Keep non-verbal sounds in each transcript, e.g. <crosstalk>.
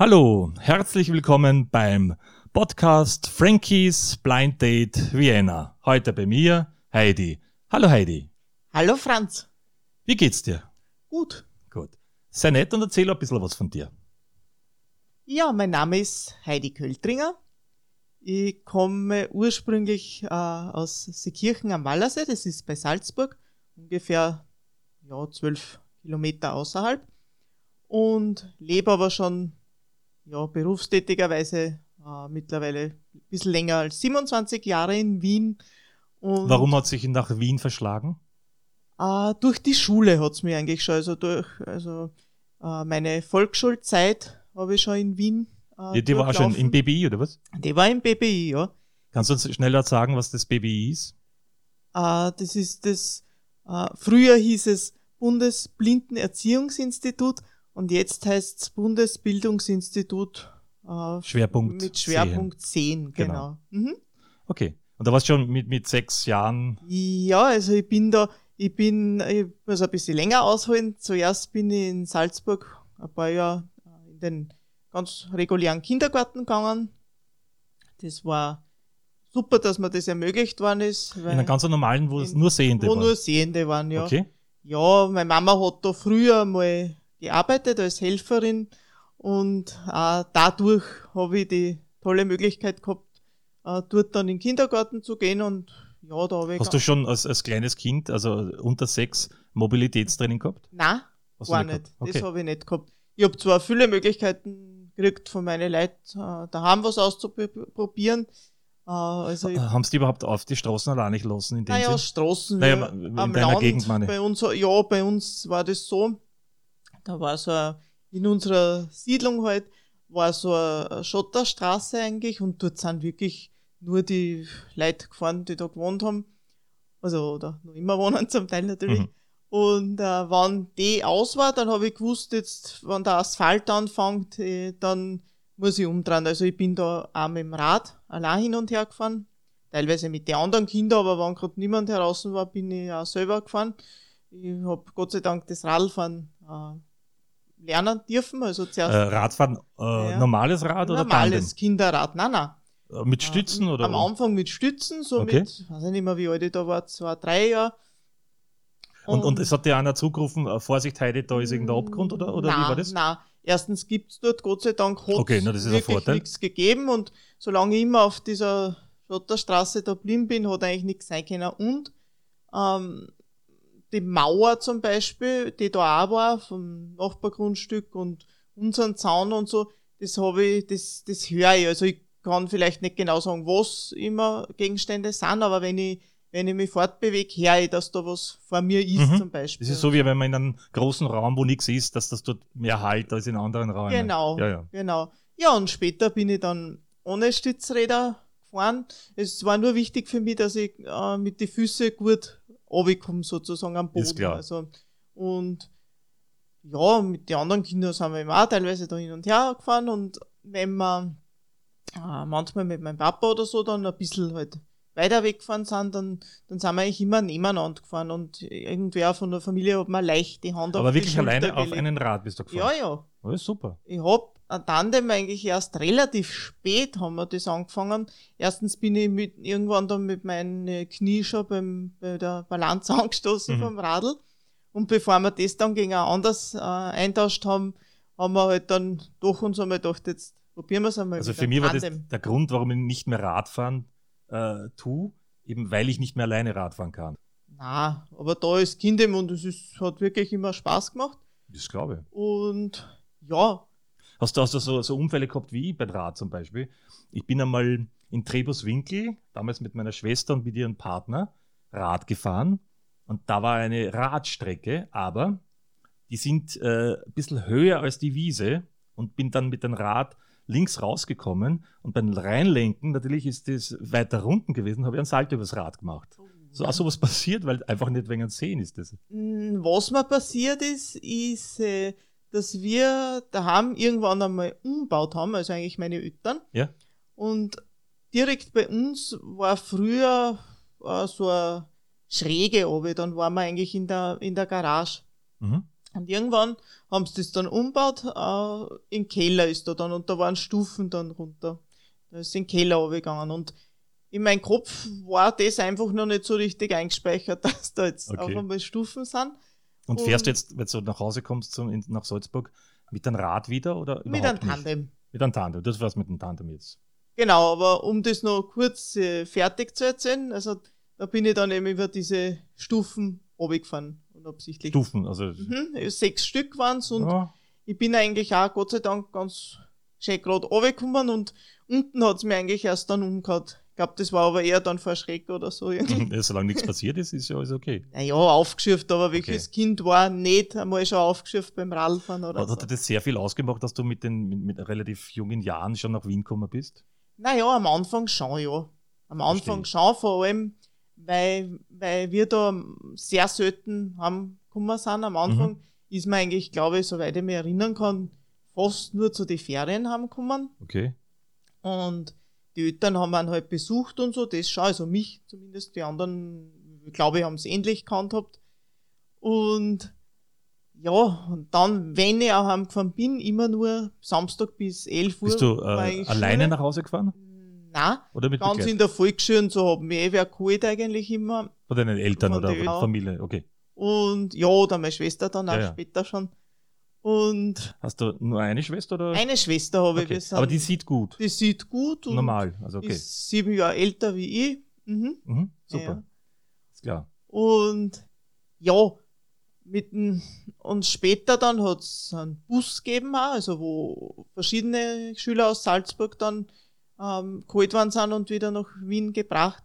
Hallo, herzlich willkommen beim Podcast Frankies Blind Date Vienna. Heute bei mir Heidi. Hallo Heidi. Hallo Franz. Wie geht's dir? Gut. Gut. Sei nett und erzähl ein bisschen was von dir. Ja, mein Name ist Heidi Költringer. Ich komme ursprünglich äh, aus Seekirchen am Wallersee, das ist bei Salzburg, ungefähr ja, zwölf Kilometer außerhalb. Und lebe aber schon ja, berufstätigerweise äh, mittlerweile ein bisschen länger als 27 Jahre in Wien. Und Warum hat sich nach Wien verschlagen? Äh, durch die Schule hat's mir eigentlich schon, also durch also äh, meine Volksschulzeit habe ich schon in Wien. Äh, ja, die war schon im BBI, oder was? Die war im BBI, ja. Kannst du uns schneller sagen, was das BBI ist? Äh, das ist das, äh, früher hieß es Bundesblindenerziehungsinstitut und jetzt heißt es Bundesbildungsinstitut äh, Schwerpunkt mit Schwerpunkt 10, 10 genau. genau. Mhm. Okay. Und da warst du schon mit, mit sechs Jahren? Ja, also ich bin da, ich bin, ich muss ein bisschen länger ausholen. Zuerst bin ich in Salzburg ein paar Jahre äh, in den ganz regulären Kindergarten gegangen. Das war super, dass mir das ermöglicht worden ist. in einem ganz normalen, wo es nur Sehende waren? Wo nur Sehende waren, ja. Okay. Ja, meine Mama hat da früher mal gearbeitet als Helferin und äh, dadurch habe ich die tolle Möglichkeit gehabt, äh, dort dann in den Kindergarten zu gehen und ja, da habe ich. Hast du schon als, als kleines Kind, also unter sechs, Mobilitätstraining gehabt? Nein, Hast gar nicht. Okay. Das habe ich nicht gehabt. Ich habe zwar viele Möglichkeiten gekriegt von meinen Leuten, äh, daheim was auszuprobieren. Äh, also Haben sie die überhaupt auf die Straßen allein nicht lassen? In dem naja, Sinn? Straßen. Naja, in deiner Land, Gegend, meine Bei uns, ja, bei uns war das so. Da war so in unserer Siedlung halt, war so eine Schotterstraße eigentlich und dort sind wirklich nur die Leute gefahren, die da gewohnt haben. Also, oder noch immer wohnen zum Teil natürlich. Mhm. Und äh, wenn die aus war, dann habe ich gewusst, jetzt, wenn der Asphalt anfängt, äh, dann muss ich umdrehen. Also ich bin da auch mit dem Rad allein hin und her gefahren. Teilweise mit den anderen Kindern, aber wenn gerade niemand heraus war, bin ich auch selber gefahren. Ich habe Gott sei Dank das Radfahren äh, lernen dürfen. Also zuerst, äh, Radfahren, äh, ja, normales Rad normales oder Normales Kinderrad, nein, nein. Äh, mit Stützen ja, oder? Am Anfang mit Stützen, so okay. mit, weiß ich nicht mehr, wie alt ich da war, zwei, drei Jahre. Und, und, und es hat dir einer zugerufen, äh, Vorsicht Heidi, da ist irgendein Abgrund oder, oder nein, wie war das? Nein, erstens gibt es dort Gott sei Dank hat okay, na, wirklich nichts gegeben und solange ich immer auf dieser Schotterstraße da blieben bin, hat eigentlich nichts sein können. Und ähm, die Mauer zum Beispiel, die da auch war, vom Nachbargrundstück und unseren Zaun und so, das habe ich, das, das höre ich. Also ich kann vielleicht nicht genau sagen, was immer Gegenstände sind, aber wenn ich, wenn ich mich fortbewege, höre ich, dass da was vor mir ist mhm. zum Beispiel. Das ist so, wie wenn man in einem großen Raum, wo nichts ist, dass das dort mehr halt als in anderen Räumen. Genau, ja, ja. genau. Ja, und später bin ich dann ohne Stützräder gefahren. Es war nur wichtig für mich, dass ich äh, mit den Füßen gut runterkomme, sozusagen am Boden. Ist klar. Also, und ja, mit den anderen Kindern sind wir immer auch teilweise da hin und her gefahren und wenn wir äh, manchmal mit meinem Papa oder so dann ein bisschen halt weiter weggefahren sind, dann, dann sind wir eigentlich immer nebeneinander gefahren und irgendwer von der Familie hat mir leicht die Hand Aber auf wirklich alleine gelegt. auf einen Rad bist du gefahren? Ja, ja. Oh, super. Ich hab Tandem eigentlich erst relativ spät haben wir das angefangen. Erstens bin ich mit, irgendwann dann mit meinen Knie schon beim, bei der Balance <laughs> angestoßen mhm. vom Radl. Und bevor wir das dann gegen ein anderes äh, eintauscht haben, haben wir halt dann doch uns einmal gedacht, jetzt probieren wir es einmal. Also für mich war das der Grund, warum ich nicht mehr Radfahren äh, tue, eben weil ich nicht mehr alleine Radfahren kann. Na, aber da ist Kind und es ist, hat wirklich immer Spaß gemacht. Das glaube ich. Und ja. Hast du, hast du so, so Unfälle gehabt wie ich bei Rad zum Beispiel? Ich bin einmal in Trebuswinkel, damals mit meiner Schwester und mit ihrem Partner, Rad gefahren. Und da war eine Radstrecke, aber die sind äh, ein bisschen höher als die Wiese und bin dann mit dem Rad links rausgekommen und beim Reinlenken, natürlich ist das weiter unten gewesen, habe ich einen Salto übers Rad gemacht. Oh, so auch sowas passiert, weil einfach nicht wegen Sehen ist das. Mm, was mir passiert ist, ist, äh, dass wir daheim irgendwann einmal umgebaut haben, also eigentlich meine Eltern. Ja. Und direkt bei uns war früher äh, so eine Schräge oben, dann waren wir eigentlich in der, in der Garage. Mhm. Und irgendwann haben sie das dann umgebaut, äh, in Keller ist da dann und da waren Stufen dann runter. Da ist in den Keller runtergegangen und in meinem Kopf war das einfach noch nicht so richtig eingespeichert, <laughs> dass da jetzt okay. auf einmal Stufen sind. Und fährst du jetzt, wenn du nach Hause kommst zum, in, nach Salzburg, mit einem Rad wieder oder Mit einem Tandem. Nicht? Mit einem Tandem, das war's mit dem Tandem jetzt. Genau, aber um das noch kurz äh, fertig zu erzählen, also da bin ich dann eben über diese Stufen runtergefahren, unabsichtlich. Stufen, also. Mhm, sechs Stück waren's und ja. ich bin eigentlich auch Gott sei Dank ganz schön gerade runtergekommen und unten hat's mir eigentlich erst dann umgehauen glaube, das war aber eher dann vor Schreck oder so. <laughs> ja, solange nichts passiert ist, ist ja alles okay. Naja, aufgeschürft, aber wirklich, okay. Kind war nicht einmal schon aufgeschürft beim Radfahren oder Hat, so. Hat dir das sehr viel ausgemacht, dass du mit den mit, mit relativ jungen Jahren schon nach Wien gekommen bist? Naja, am Anfang schon, ja. Am Anfang Verstehe. schon, vor allem, weil, weil wir da sehr selten haben gekommen sind. Am Anfang mhm. ist man eigentlich, glaube ich, soweit ich mich erinnern kann, fast nur zu den Ferien haben gekommen. Okay. Und die Eltern haben ihn halt besucht und so, das schon, also mich zumindest, die anderen, glaube ich, haben es ähnlich gehandhabt. Und ja, und dann, wenn ich auch heimgefahren bin, immer nur Samstag bis 11 Uhr. Bist du äh, alleine nach Hause gefahren? Nein, oder mit ganz in der Volksschule und so haben wir eh wer geholt eigentlich immer. Von deinen Eltern oder Familie, okay. Und ja, oder meine Schwester dann auch ja, ja. später schon. Und Hast du nur eine Schwester oder? Eine Schwester habe okay. ich. Aber die sieht gut. Die sieht gut. Und Normal, also okay. Ist sieben Jahre älter wie ich. Mhm. Mhm, super. Ja. Ist klar. Und ja, mit dem, und später dann hat es einen Bus gegeben, auch, also wo verschiedene Schüler aus Salzburg dann ähm, geholt worden sind und wieder nach Wien gebracht.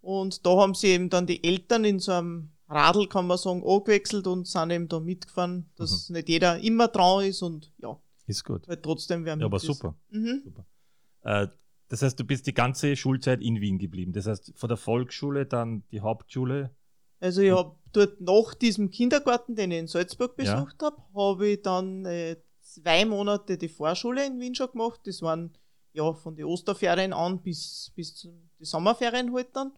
Und da haben sie eben dann die Eltern in so einem Radl, kann man sagen, angewechselt und sind eben da mitgefahren, dass mhm. nicht jeder immer dran ist und ja. Ist gut. Weil trotzdem werden ja, aber super. Mhm. super. Äh, das heißt, du bist die ganze Schulzeit in Wien geblieben. Das heißt, von der Volksschule dann die Hauptschule. Also ich habe dort nach diesem Kindergarten, den ich in Salzburg besucht ja. habe, habe ich dann äh, zwei Monate die Vorschule in Wien schon gemacht. Das waren ja von den Osterferien an bis, bis zu die Sommerferien halt dann.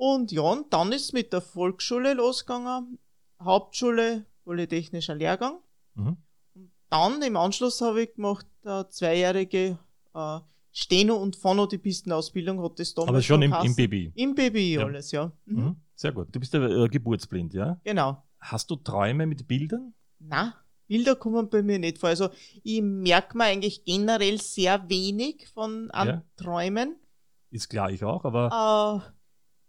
Und ja, und dann ist es mit der Volksschule losgegangen, Hauptschule, Polytechnischer Lehrgang. Mhm. Und dann im Anschluss habe ich gemacht, eine zweijährige äh, Steno- und Phonodipistenausbildung hat das damals Aber schon im, im Baby? Im Baby ja. alles, ja. Mhm. Mhm. Sehr gut. Du bist ja äh, geburtsblind, ja? Genau. Hast du Träume mit Bildern? Na, Bilder kommen bei mir nicht vor. Also ich merke mir eigentlich generell sehr wenig von an ja. Träumen. Ist klar, ich auch, aber. Äh,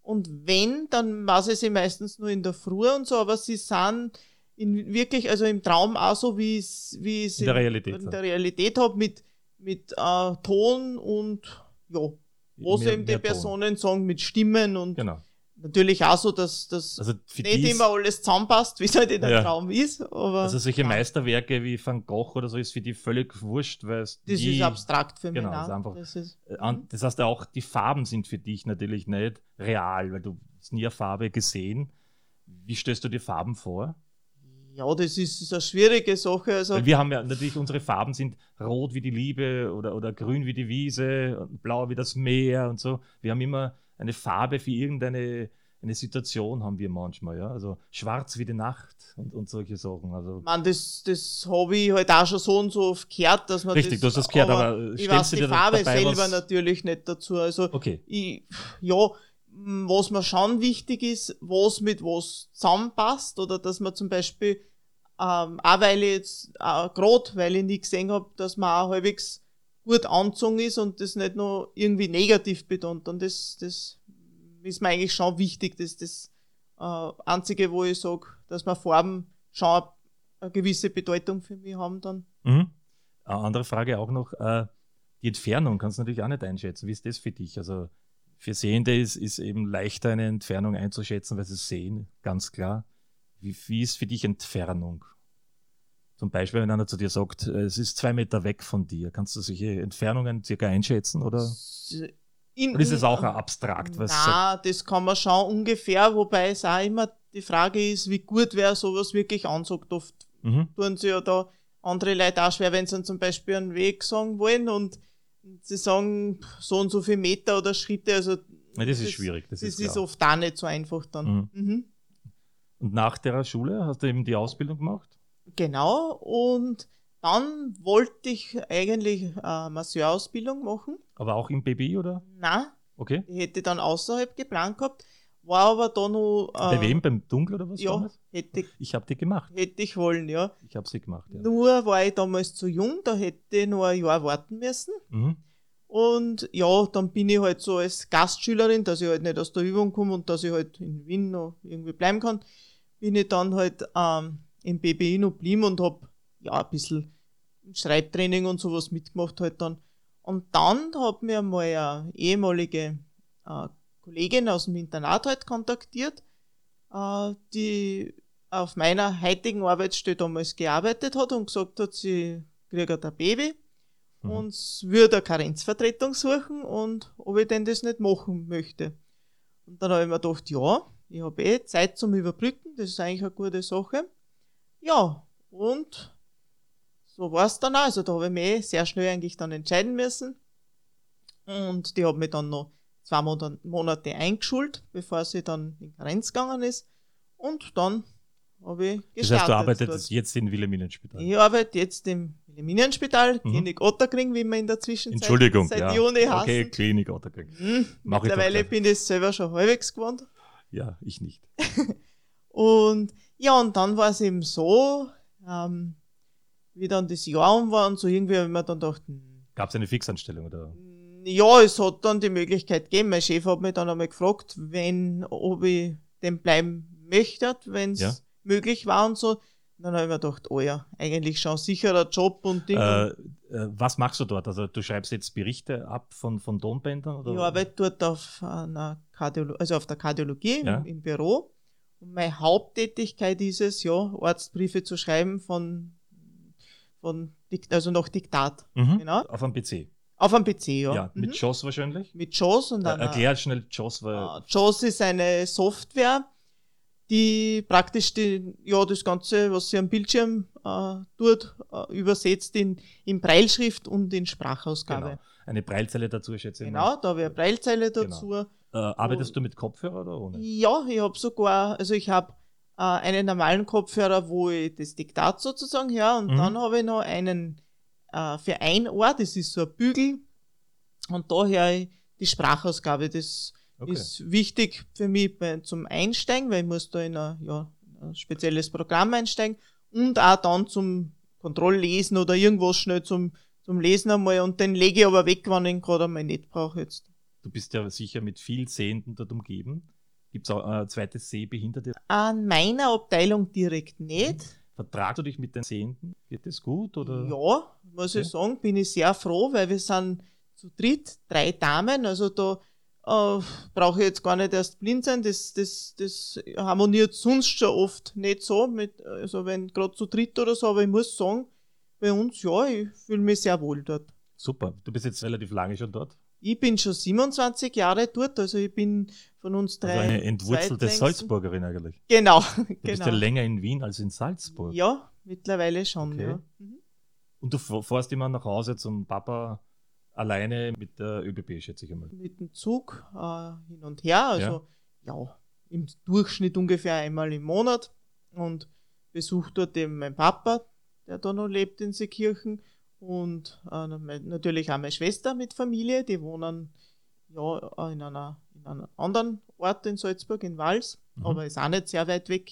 und wenn, dann weiß ich sie meistens nur in der Früh und so, aber sie sind in wirklich, also im Traum auch so, wie es wie in, der Realität, in der Realität habe, mit, mit äh, Ton und ja, was mehr, eben die Personen Ton. sagen, mit Stimmen und genau natürlich auch so, dass das also nicht immer alles zusammenpasst, wie es halt in der ja. Traum ist. Aber also solche ja. Meisterwerke wie Van Gogh oder so ist für die völlig wurscht, weil es Das die, ist abstrakt für mich. Genau, das, einfach, das, ist, äh, mhm. das heißt auch, die Farben sind für dich natürlich nicht real, weil du hast nie eine Farbe gesehen. Wie stellst du die Farben vor? Ja, das ist eine schwierige Sache. Also Weil wir haben ja natürlich, unsere Farben sind rot wie die Liebe oder, oder grün wie die Wiese, blau wie das Meer und so. Wir haben immer eine Farbe für irgendeine eine Situation haben wir manchmal, ja. Also schwarz wie die Nacht und, und solche Sachen. Also man, das, das habe ich halt auch schon so und so oft gehört, dass man Richtig, das, du hast das gehört, aber, aber ich weiß die Farbe selber was... natürlich nicht dazu. Also okay. ich, ja, was mir schon wichtig ist, was mit was zusammenpasst oder dass man zum Beispiel ähm, auch weil ich jetzt äh, gerade weil ich nicht gesehen habe, dass man auch halbwegs gut angezogen ist und das nicht nur irgendwie negativ betont. Und das, das ist mir eigentlich schon wichtig. Das ist das äh, Einzige, wo ich sage, dass man Farben schon eine gewisse Bedeutung für mich haben dann. Mhm. Eine andere Frage auch noch, äh, die Entfernung kannst du natürlich auch nicht einschätzen. Wie ist das für dich? Also für Sehende ist, ist eben leichter eine Entfernung einzuschätzen, weil sie sehen, ganz klar. Wie, wie ist für dich Entfernung? Zum Beispiel, wenn einer zu dir sagt, äh, es ist zwei Meter weg von dir, kannst du solche Entfernungen circa einschätzen? Oder, in, oder ist es auch abstrakt? Was na, das kann man schon ungefähr, wobei es auch immer die Frage ist, wie gut wer sowas wirklich ansagt. Oft mhm. tun sie ja da andere Leute auch schwer, wenn sie zum Beispiel einen Weg sagen wollen und sie sagen so und so viele Meter oder Schritte. Also ja, das, das ist schwierig. Das, das ist, ist, oft auch nicht so einfach dann. Mhm. Mhm. Und nach der Schule hast du eben die Ausbildung gemacht? Genau, und dann wollte ich eigentlich eine Masseurausbildung machen. Aber auch im BBI, oder? Nein. Okay. Ich hätte dann außerhalb geplant gehabt, war aber da noch. Äh, Bei wem? Beim Dunkel oder was? Ja, damals? hätte ich. habe die gemacht. Hätte ich wollen, ja. Ich habe sie gemacht, ja. Nur war ich damals zu jung, da hätte ich noch ein Jahr warten müssen. Mhm. Und ja, dann bin ich halt so als Gastschülerin, dass ich halt nicht aus der Übung komme und dass ich halt in Wien noch irgendwie bleiben kann, bin ich dann halt ähm, im BBI noch geblieben und hab ja ein bisschen Schreibtraining und sowas mitgemacht halt dann. Und dann hat mir mal eine ehemalige äh, Kollegin aus dem Internat halt kontaktiert, äh, die auf meiner heutigen Arbeitsstelle damals gearbeitet hat und gesagt hat, sie kriegt ein Baby mhm. und würde eine Karenzvertretung suchen und ob ich denn das nicht machen möchte. Und dann habe ich mir gedacht, ja, ich habe eh Zeit zum Überbrücken, das ist eigentlich eine gute Sache. Ja, und so war es dann auch. Also da habe ich mich eh sehr schnell eigentlich dann entscheiden müssen. Und die hat mich dann noch zwei Monate eingeschult, bevor sie dann in Karenz gegangen ist. Und dann habe ich gestartet. Das heißt, du arbeitest jetzt im Wilhelminenspital? Ich arbeite jetzt im Wilhelminenspital, mhm. Klinik Otterkring, wie man in der Zwischenzeit Entschuldigung, seit ja. Juni heißt. Okay, Klinik Otterkring. Mhm. Mittlerweile ich bin ich selber schon halbwegs gewohnt. Ja, ich nicht. <laughs> und ja, und dann war es eben so, ähm, wie dann das Jahr um war und so irgendwie habe ich mir dann gedacht, hm, Gab es eine Fixanstellung oder? Ja, es hat dann die Möglichkeit gegeben. Mein Chef hat mich dann einmal gefragt, wenn, ob ich denn bleiben möchte, wenn es ja. möglich war und so. Dann habe ich mir gedacht, oh ja, eigentlich schon sicherer Job und Ding. Äh, äh, was machst du dort? Also du schreibst jetzt Berichte ab von, von Tonbändern? Oder? Ich arbeite dort auf, einer Kardiolo also auf der Kardiologie ja. im, im, Büro. Und meine Haupttätigkeit ist es, ja, Arztbriefe zu schreiben von, von also nach Diktat. Mhm. Genau. Auf einem PC. Auf einem PC, ja. Ja, mit mhm. JOS wahrscheinlich. Mit JOS und dann. Äh, erklär schnell JOS, weil. Uh, JOS ist eine Software, die praktisch die, ja, das Ganze, was sie am Bildschirm äh, tut, äh, übersetzt in, in Breilschrift und in Sprachausgabe. Genau. Eine Breilzeile dazu, schätze ich Genau, mal. da eine Breilzeile genau. dazu. Genau. Äh, arbeitest und, du mit Kopfhörer oder ohne? Ja, ich habe sogar, also ich habe äh, einen normalen Kopfhörer, wo ich das Diktat sozusagen höre und mhm. dann habe ich noch einen äh, für ein Ohr, das ist so ein Bügel und da höre ich die Sprachausgabe. Das Okay. Ist wichtig für mich bei, zum Einsteigen, weil ich muss da in ein, ja, ein spezielles Programm einsteigen und auch dann zum Kontrolllesen oder irgendwas schnell zum, zum Lesen einmal und den lege ich aber weg, wenn ich ihn gerade einmal nicht brauche jetzt. Du bist ja sicher mit viel Sehenden dort umgeben. Gibt es auch ein zweites Sehbehinderte? An meiner Abteilung direkt nicht. Vertragst du dich mit den Sehenden? Geht das gut? Oder? Ja, muss okay. ich sagen, bin ich sehr froh, weil wir sind zu dritt, drei Damen, also da äh, brauche ich jetzt gar nicht erst blind sein, das, das, das harmoniert sonst schon oft nicht so, mit, also wenn gerade zu dritt oder so, aber ich muss sagen, bei uns, ja, ich fühle mich sehr wohl dort. Super, du bist jetzt relativ lange schon dort? Ich bin schon 27 Jahre dort, also ich bin von uns drei. Also eine entwurzelte Salzburgerin eigentlich. Genau, du genau. bist ja genau. länger in Wien als in Salzburg. Ja, mittlerweile schon, okay. ja. Mhm. Und du fährst immer nach Hause zum Papa alleine mit der ÖBB, schätze ich einmal. Mit dem Zug äh, hin und her, also ja. ja. im Durchschnitt ungefähr einmal im Monat und besucht dort eben mein Papa, der da noch lebt in Seekirchen und äh, natürlich auch meine Schwester mit Familie, die wohnen ja in, einer, in einem anderen Ort in Salzburg, in Wals, mhm. aber ist auch nicht sehr weit weg.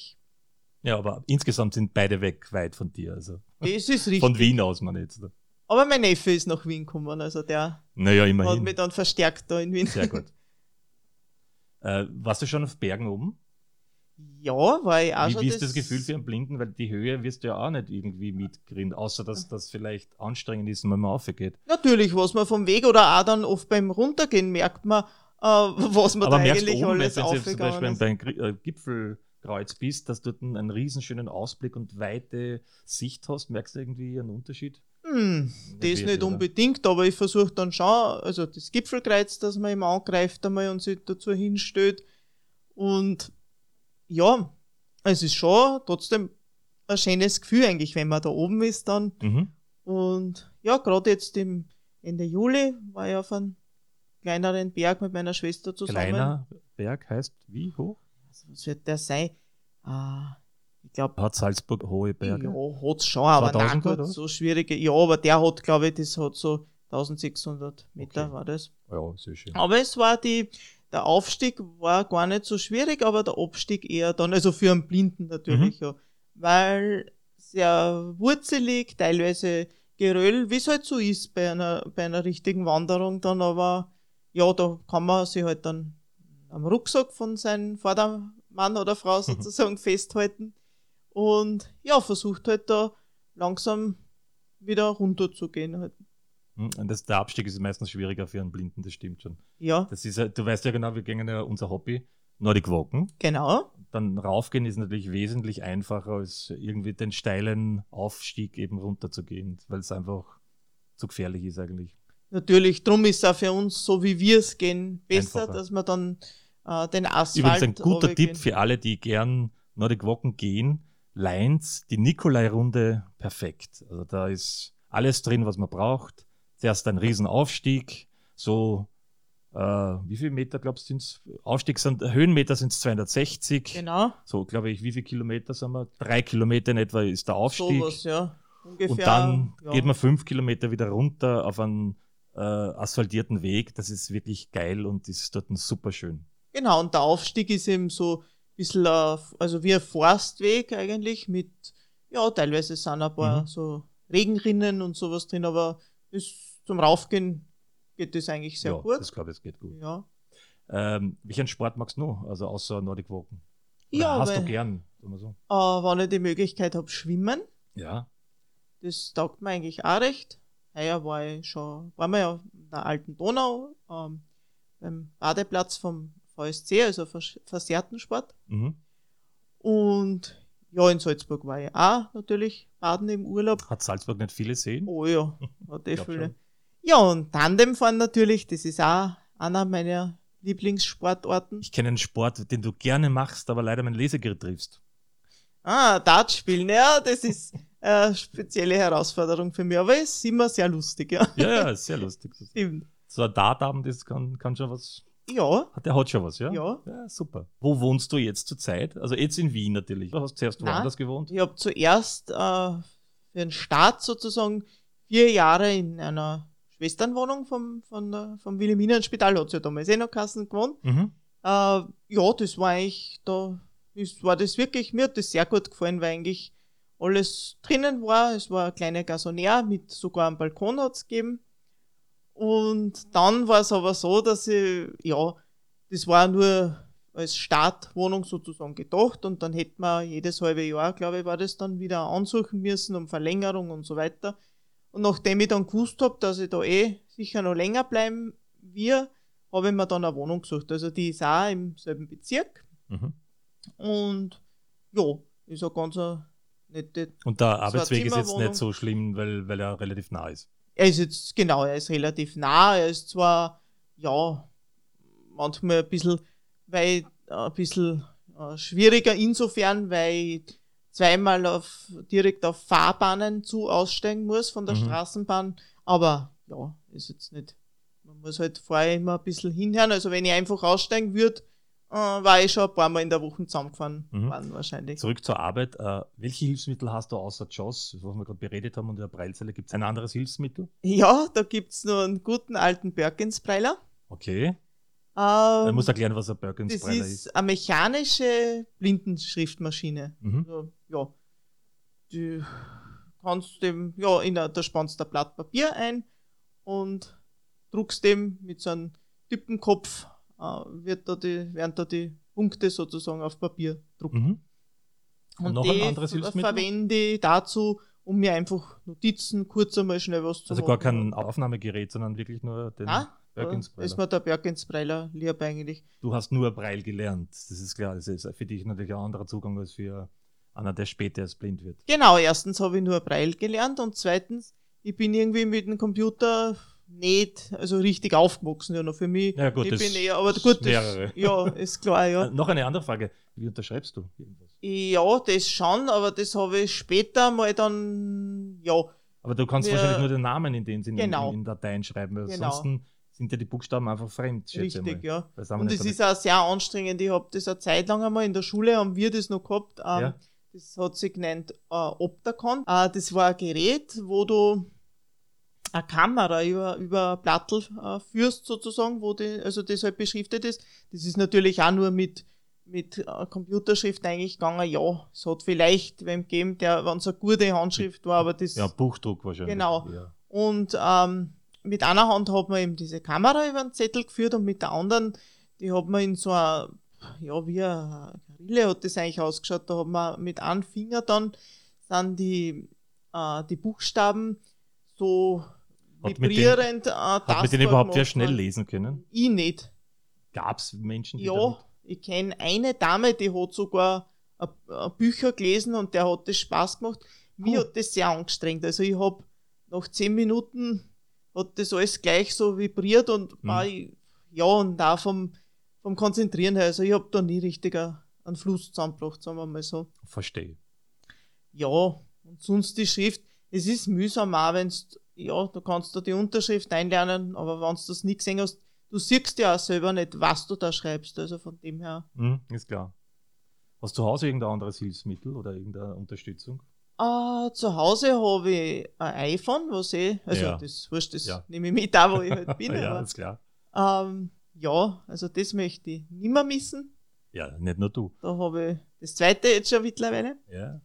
Ja, aber insgesamt sind beide weg weit von dir. Also. Das ist richtig. Von Wien aus, man jetzt. Aber mein Neffe ist nach Wien gekommen, also der naja, immerhin. hat mich dann verstärkt da in Wien. Sehr gut. <laughs> Äh, warst du schon auf Bergen oben? Ja, war ich auch wie, schon. Wie ist das, das Gefühl für einen Blinden? Weil die Höhe wirst du ja auch nicht irgendwie mitkriegen, außer dass das vielleicht anstrengend ist, wenn man aufgeht. Natürlich, was man vom Weg oder auch dann oft beim Runtergehen merkt man, äh, was man Aber da eigentlich oben, alles wenn du zum Beispiel beim äh, Gipfelkreuz bist, dass du einen, einen riesenschönen Ausblick und weite Sicht hast, merkst du irgendwie einen Unterschied? Hm, das nicht, nicht unbedingt, aber ich versuche dann schon, also das Gipfelkreuz, dass man immer angreift einmal und sich dazu hinstellt. Und ja, es ist schon trotzdem ein schönes Gefühl eigentlich, wenn man da oben ist dann. Mhm. Und ja, gerade jetzt im Ende Juli war ich auf einem kleineren Berg mit meiner Schwester zusammen. Kleiner Berg heißt wie hoch? Was wird der sein? Ah, Ich glaube. Hat Salzburg hohe Berge? Ja, hat es schon, aber nein, gut, so schwierige. Ja, aber der hat, glaube ich, das hat so 1600 Meter okay. war das. Ja, sehr schön. Aber es war die, der Aufstieg war gar nicht so schwierig, aber der Abstieg eher dann, also für einen Blinden natürlich, mhm. ja. Weil sehr wurzelig, teilweise Geröll, wie es halt so ist bei einer, bei einer richtigen Wanderung dann, aber ja, da kann man sich halt dann am Rucksack von seinem Vordermann oder Frau <laughs> sozusagen festhalten und ja, versucht halt da langsam wieder runterzugehen. Halt. Hm, und das, der Abstieg ist meistens schwieriger für einen Blinden, das stimmt schon. Ja. Das ist, du weißt ja genau, wir gehen ja unser Hobby, Nordic Walken. Genau. Dann raufgehen ist natürlich wesentlich einfacher, als irgendwie den steilen Aufstieg eben runterzugehen, weil es einfach zu gefährlich ist eigentlich. Natürlich, drum ist es auch für uns, so wie wir es gehen, besser, einfacher. dass man dann äh, den Asphalt. Übrigens ein guter Tipp für alle, die gern Nordic Walken gehen. Lines, die Nikolai-Runde, perfekt. Also da ist alles drin, was man braucht. Zuerst ein Riesenaufstieg, so äh, wie viele Meter, glaubst du, sind es? Aufstieg sind, Höhenmeter sind es 260. Genau. So, glaube ich, wie viele Kilometer sind wir? Drei Kilometer in etwa ist der Aufstieg. Sowas, ja. Ungefähr, und dann ja. geht man fünf Kilometer wieder runter auf einen äh, asphaltierten Weg. Das ist wirklich geil und ist dort super schön. Genau, und der Aufstieg ist eben so ein bisschen, auf, also wie ein Forstweg eigentlich mit, ja, teilweise sind ein paar mhm. so Regenrinnen und sowas drin, aber ist zum Raufgehen geht das eigentlich sehr ja, gut. Ich glaube, es geht gut. Ja. Ähm, welchen Sport magst du noch, also außer Nordic Walken? Oder ja, hast du gern, so? Äh, wenn ich die Möglichkeit habe, schwimmen. Ja. Das taugt mir eigentlich auch recht. Heuer war ich schon, waren wir ja in der alten Donau, ähm, beim Badeplatz vom VSC, also Versehrtensport. Mhm. Und ja, in Salzburg war ich auch natürlich baden im Urlaub. Hat Salzburg nicht viele Seen? Oh ja, hat eh <laughs> viele. Schon. Ja, und Tandemfahren natürlich, das ist auch einer meiner Lieblingssportarten. Ich kenne einen Sport, den du gerne machst, aber leider mein Lesegerät triffst. Ah, Dart spielen, ja, das ist eine spezielle Herausforderung für mich, aber es ist immer sehr lustig, ja. Ja, ja, ist sehr lustig. <laughs> Stimmt. So ein Dartabend, das kann, kann schon was. Ja. Der hat schon was, ja? Ja. Ja, super. Wo wohnst du jetzt zurzeit? Also jetzt in Wien natürlich. Du hast zuerst Nein, woanders gewohnt? Ich habe zuerst äh, für den Start sozusagen vier Jahre in einer Schwesternwohnung vom, von, vom Wilhelminenspital, hat sie ja damals eh noch Kassen gewohnt. Mhm. Äh, ja, das war eigentlich, da ist, war das wirklich, mir hat das sehr gut gefallen, weil eigentlich alles drinnen war. Es war eine kleine Gasonär mit sogar einem Balkon hat's gegeben. Und dann war es aber so, dass ich, ja, das war nur als Startwohnung sozusagen gedacht und dann hätte man jedes halbe Jahr, glaube ich, war das dann wieder ansuchen müssen um Verlängerung und so weiter. Und nachdem ich dann gewusst habe, dass ich da eh sicher noch länger bleiben wir, habe ich mir dann eine Wohnung gesucht. Also die ist auch im selben Bezirk. Mhm. Und ja, ist eine ganz nette. Und der Arbeitsweg ist jetzt nicht so schlimm, weil, weil er relativ nah ist. Er ist jetzt, genau, er ist relativ nah. Er ist zwar, ja, manchmal ein bisschen, weil, ein bisschen äh, schwieriger insofern, weil zweimal auf, direkt auf Fahrbahnen zu aussteigen muss von der mhm. Straßenbahn. Aber ja, ist jetzt nicht. Man muss halt vorher immer ein bisschen hinhören. Also wenn ich einfach aussteigen würde, äh, war ich schon ein paar Mal in der Woche zusammengefahren mhm. waren wahrscheinlich. Zurück zur Arbeit. Äh, welche Hilfsmittel hast du außer JOS, was wir gerade beredet haben, und der Breilzelle? Gibt es ein anderes Hilfsmittel? Ja, da gibt es nur einen guten alten Perkins-Breiler. Okay. Ähm, er muss erklären, was ein Perkins ist. Das ist eine mechanische Blindenschriftmaschine. Mhm. Also, ja, die kannst dem, ja, in der, da spannst du ein Blatt Papier ein und druckst dem mit so einem Typenkopf, äh, wird da die, werden da die Punkte sozusagen auf Papier drucken. Mhm. Und, und noch ein anderes Hilfsmittel? verwende ich dazu, um mir einfach Notizen kurz einmal schnell was zu Also machen. gar kein Aufnahmegerät, sondern wirklich nur den. Ah? Bergensbreiler. Ist mir der Bergensbreiler lieb eigentlich. Du hast nur Breil gelernt, das ist klar. Das ist für dich natürlich ein anderer Zugang als für einer, der später erst blind wird. Genau, erstens habe ich nur Breil gelernt und zweitens, ich bin irgendwie mit dem Computer nicht also richtig aufgewachsen, ja noch für mich. Ja gut, ich das bin eher, aber gut, mehrere. <laughs> ja, ist klar, ja. Äh, noch eine andere Frage, wie unterschreibst du irgendwas? Ja, das schon, aber das habe ich später mal dann, ja. Aber du kannst wir, wahrscheinlich nur den Namen in den Sinne genau. in, in Dateien schreiben, weil genau. ansonsten sind ja die Buchstaben einfach fremd. Richtig, ja. Und es ist auch sehr anstrengend. Ich habe das eine Zeit lang einmal in der Schule, haben wir das noch gehabt. Ähm, ja. Das hat sich genannt äh, Optacon. Äh, das war ein Gerät, wo du eine Kamera über, über Plattel äh, führst sozusagen, wo die, also das halt beschriftet ist. Das ist natürlich auch nur mit, mit äh, Computerschrift eigentlich gegangen. Ja, es hat vielleicht wem gegeben, der, wenn es eine gute Handschrift war, aber das. Ja, Buchdruck wahrscheinlich. Genau. Ja. Und ähm, mit einer Hand hat man eben diese Kamera über den Zettel geführt und mit der anderen, die hat man in so einer, ja, wie eine Rille hat das eigentlich ausgeschaut. Da hat man mit einem Finger dann, sind die, äh, die Buchstaben so vibrierend. Hat, äh, hat mit denen überhaupt sehr schnell lesen können? Ich nicht. Gab es Menschen, die Ja, damit? ich kenne eine Dame, die hat sogar Bücher gelesen und der hat das Spaß gemacht. Mir oh. hat das sehr angestrengt. Also ich habe nach zehn Minuten hat das alles gleich so vibriert und mhm. war, ja, und auch vom, vom Konzentrieren her. Also ich habe da nie richtig einen Fluss zusammengebracht, sagen wir mal so. Verstehe. Ja, und sonst die Schrift, es ist mühsam auch, wenn ja, du kannst da die Unterschrift einlernen, aber wenn du das nie gesehen hast, du siehst ja auch selber nicht, was du da schreibst. Also von dem her. Mhm, ist klar. Hast du zu Hause irgendein anderes Hilfsmittel oder irgendeine Unterstützung? Uh, zu Hause habe ich ein iPhone, was ich, also ja. das wurscht, das ja. nehme ich mit da, wo ich halt <laughs> bin. ja, aber, ist klar. Ähm, ja, also das möchte ich nicht mehr missen. Ja, nicht nur du. Da habe ich das zweite jetzt schon mittlerweile. Ja.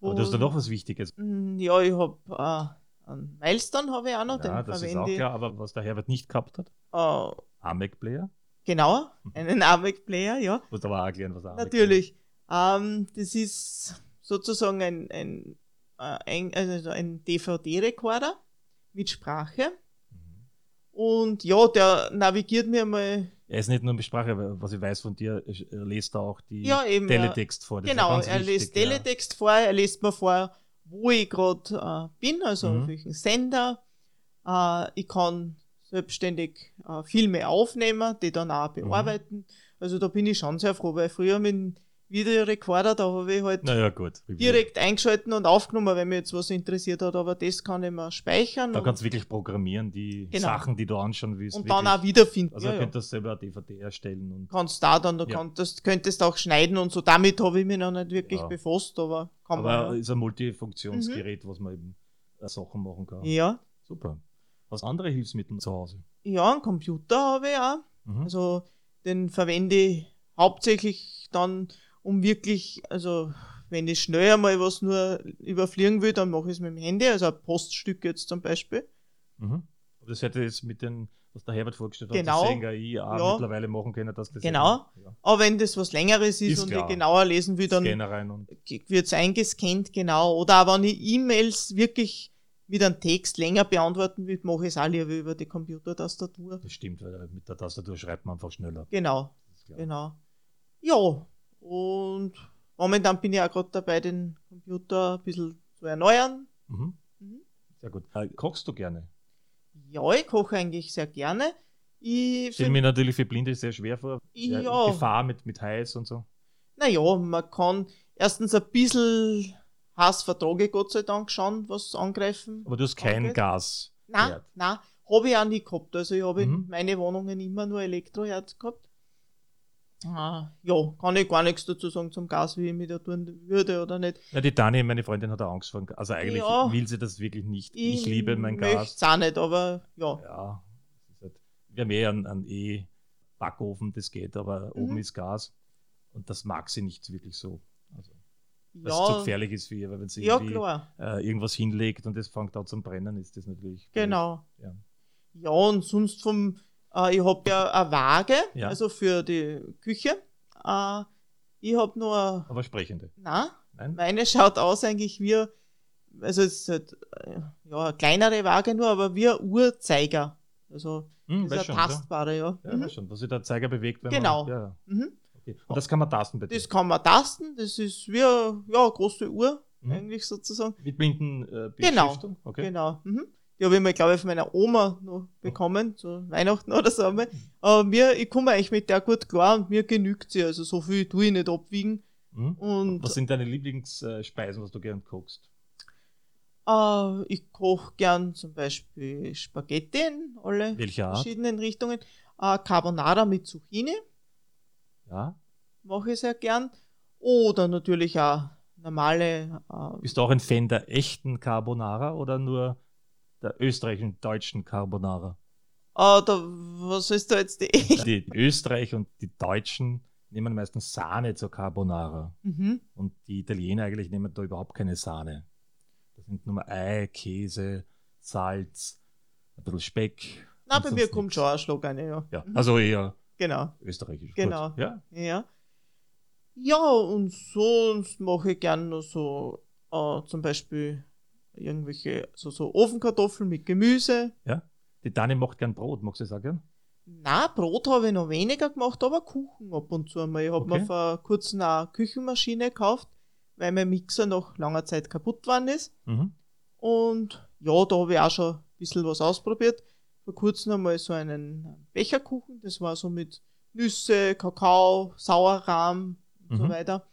Aber du hast da noch was Wichtiges. Mm, ja, ich habe äh, einen Milestone habe ich auch noch. Ja, das ist auch klar, aber was der Herbert nicht gehabt hat? Uh, AMEC-Player? Genau, mhm. einen AMEC-Player, ja. Muss aber auch erklären, was AMEC Natürlich. Ähm, das ist sozusagen ein, ein, äh, ein, also ein DVD-Rekorder mit Sprache. Mhm. Und ja, der navigiert mir mal. Er ist nicht nur mit Sprache, was ich weiß von dir, er liest da auch die ja, eben, Teletext vor. Das genau, er liest Teletext vor, er liest mir vor, wo ich gerade äh, bin, also mhm. auf welchem Sender. Äh, ich kann selbstständig äh, Filme aufnehmen, die dann auch mhm. bearbeiten. Mhm. Also da bin ich schon sehr froh, weil früher mit Videorekorder, da habe ich halt naja, gut, direkt eingeschalten und aufgenommen, wenn mich jetzt was interessiert hat, aber das kann ich mal speichern. Da kannst du wirklich programmieren, die genau. Sachen, die du anschauen willst. Und dann auch wiederfinden. Also ja, du könntest ja. selber eine DVD erstellen. Und kannst da dann, du ja. könntest, könntest auch schneiden und so. Damit habe ich mich noch nicht wirklich ja. befasst, aber kann aber man. ist ein Multifunktionsgerät, mhm. was man eben äh, Sachen machen kann. Ja. Super. Was andere Hilfsmittel zu Hause? Ja, einen Computer habe ich auch. Mhm. Also den verwende ich hauptsächlich dann um wirklich, also wenn ich schnell einmal was nur überfliegen will, dann mache ich es mit dem Handy, also ein Poststück jetzt zum Beispiel. Mhm. Das hätte jetzt mit den, was der Herbert vorgestellt genau. hat, das AI ja. mittlerweile machen können, dass das Genau. Ja. Aber wenn das was längeres ist, ist und klar. ich genauer lesen will, dann wird es eingescannt, genau. Oder auch wenn ich E-Mails wirklich mit einem Text länger beantworten will, mache ich es auch lieber über die Computertastatur. Das stimmt, weil mit der Tastatur schreibt man einfach schneller. Genau. Genau. Ja, und momentan bin ich auch gerade dabei, den Computer ein bisschen zu erneuern. Mhm. Mhm. Sehr gut. Äh, kochst du gerne? Ja, ich koche eigentlich sehr gerne. Ich stelle mir natürlich für Blinde sehr schwer vor. Ja. Gefahr mit, mit Heiß und so. Naja, man kann erstens ein bisschen Hass vertrage Gott sei Dank schon, was angreifen. Aber du hast kein angeht. Gas. Nein, nein, habe ich auch nie gehabt. Also ich habe mhm. in meine Wohnungen immer nur Elektroherd gehabt. Ah, ja, kann ich gar nichts dazu sagen zum Gas, wie ich mich da tun würde oder nicht. Ja, die Dani, meine Freundin, hat auch Angst vor Also eigentlich ja, will sie das wirklich nicht. Ich, ich liebe mein Gas. Ich auch nicht, aber ja. Ja, halt, wir haben eh einen, einen E-Backofen, das geht, aber mhm. oben ist Gas. Und das mag sie nicht wirklich so. Also, was ja, zu gefährlich ist für ihr, weil wenn sie ja, äh, irgendwas hinlegt und es fängt an zum Brennen, ist das natürlich. Genau. Ja. ja, und sonst vom äh, ich habe ja eine Waage, ja. also für die Küche. Äh, ich habe nur. Aber sprechende. Nein, Nein, meine schaut aus eigentlich wie, also es ist halt, äh, ja, eine kleinere Waage nur, aber wie ein Uhrzeiger. Also hm, ist eine tastbare, ja. Ja, mhm. schon, dass sich der Zeiger bewegt, wenn genau. man. Genau. Ja. Mhm. Okay. Und das kann man tasten bitte? Das kann man tasten, das ist wie eine ja, große Uhr, mhm. eigentlich sozusagen. Mit blinden äh, Genau. Okay. Genau. Mhm. Die habe ich mal, glaube ich, von meiner Oma noch bekommen, zu Weihnachten oder so einmal. Aber mir, ich komme eigentlich mit der gut klar und mir genügt sie. Also so viel tue ich nicht abwiegen. Mhm. Und was sind deine Lieblingsspeisen, was du gern kochst? Uh, ich koche gern zum Beispiel Spaghetti in alle verschiedenen Richtungen. Uh, Carbonara mit Zucchini. Ja. Mache ich sehr gern. Oder natürlich auch normale. Äh, Bist du auch ein Fan der echten Carbonara oder nur der österreichischen, deutschen Carbonara? Ah, da, was ist da jetzt die? Die Österreich und die Deutschen nehmen meistens Sahne zur Carbonara. Mhm. Und die Italiener eigentlich nehmen da überhaupt keine Sahne. Das sind nur Ei, Käse, Salz, ein bisschen Speck. Na, bei mir kommt schon ein Schlag eine, ja. ja. Also eher genau. österreichisch. Genau. Gut. Ja. ja. Ja, und sonst mache ich gerne noch so äh, zum Beispiel irgendwelche so, so Ofenkartoffeln mit Gemüse. Ja. Die Dani macht gern Brot, magst du das auch gern? Na, Brot habe ich noch weniger gemacht, aber Kuchen ab und zu einmal. Ich habe okay. mir vor kurzem eine Küchenmaschine gekauft, weil mein Mixer nach langer Zeit kaputt geworden ist. Mhm. Und ja, da habe ich auch schon ein bisschen was ausprobiert. Vor kurzem einmal so einen Becherkuchen, das war so mit Nüsse, Kakao, Sauerrahm, und mhm. so weiter.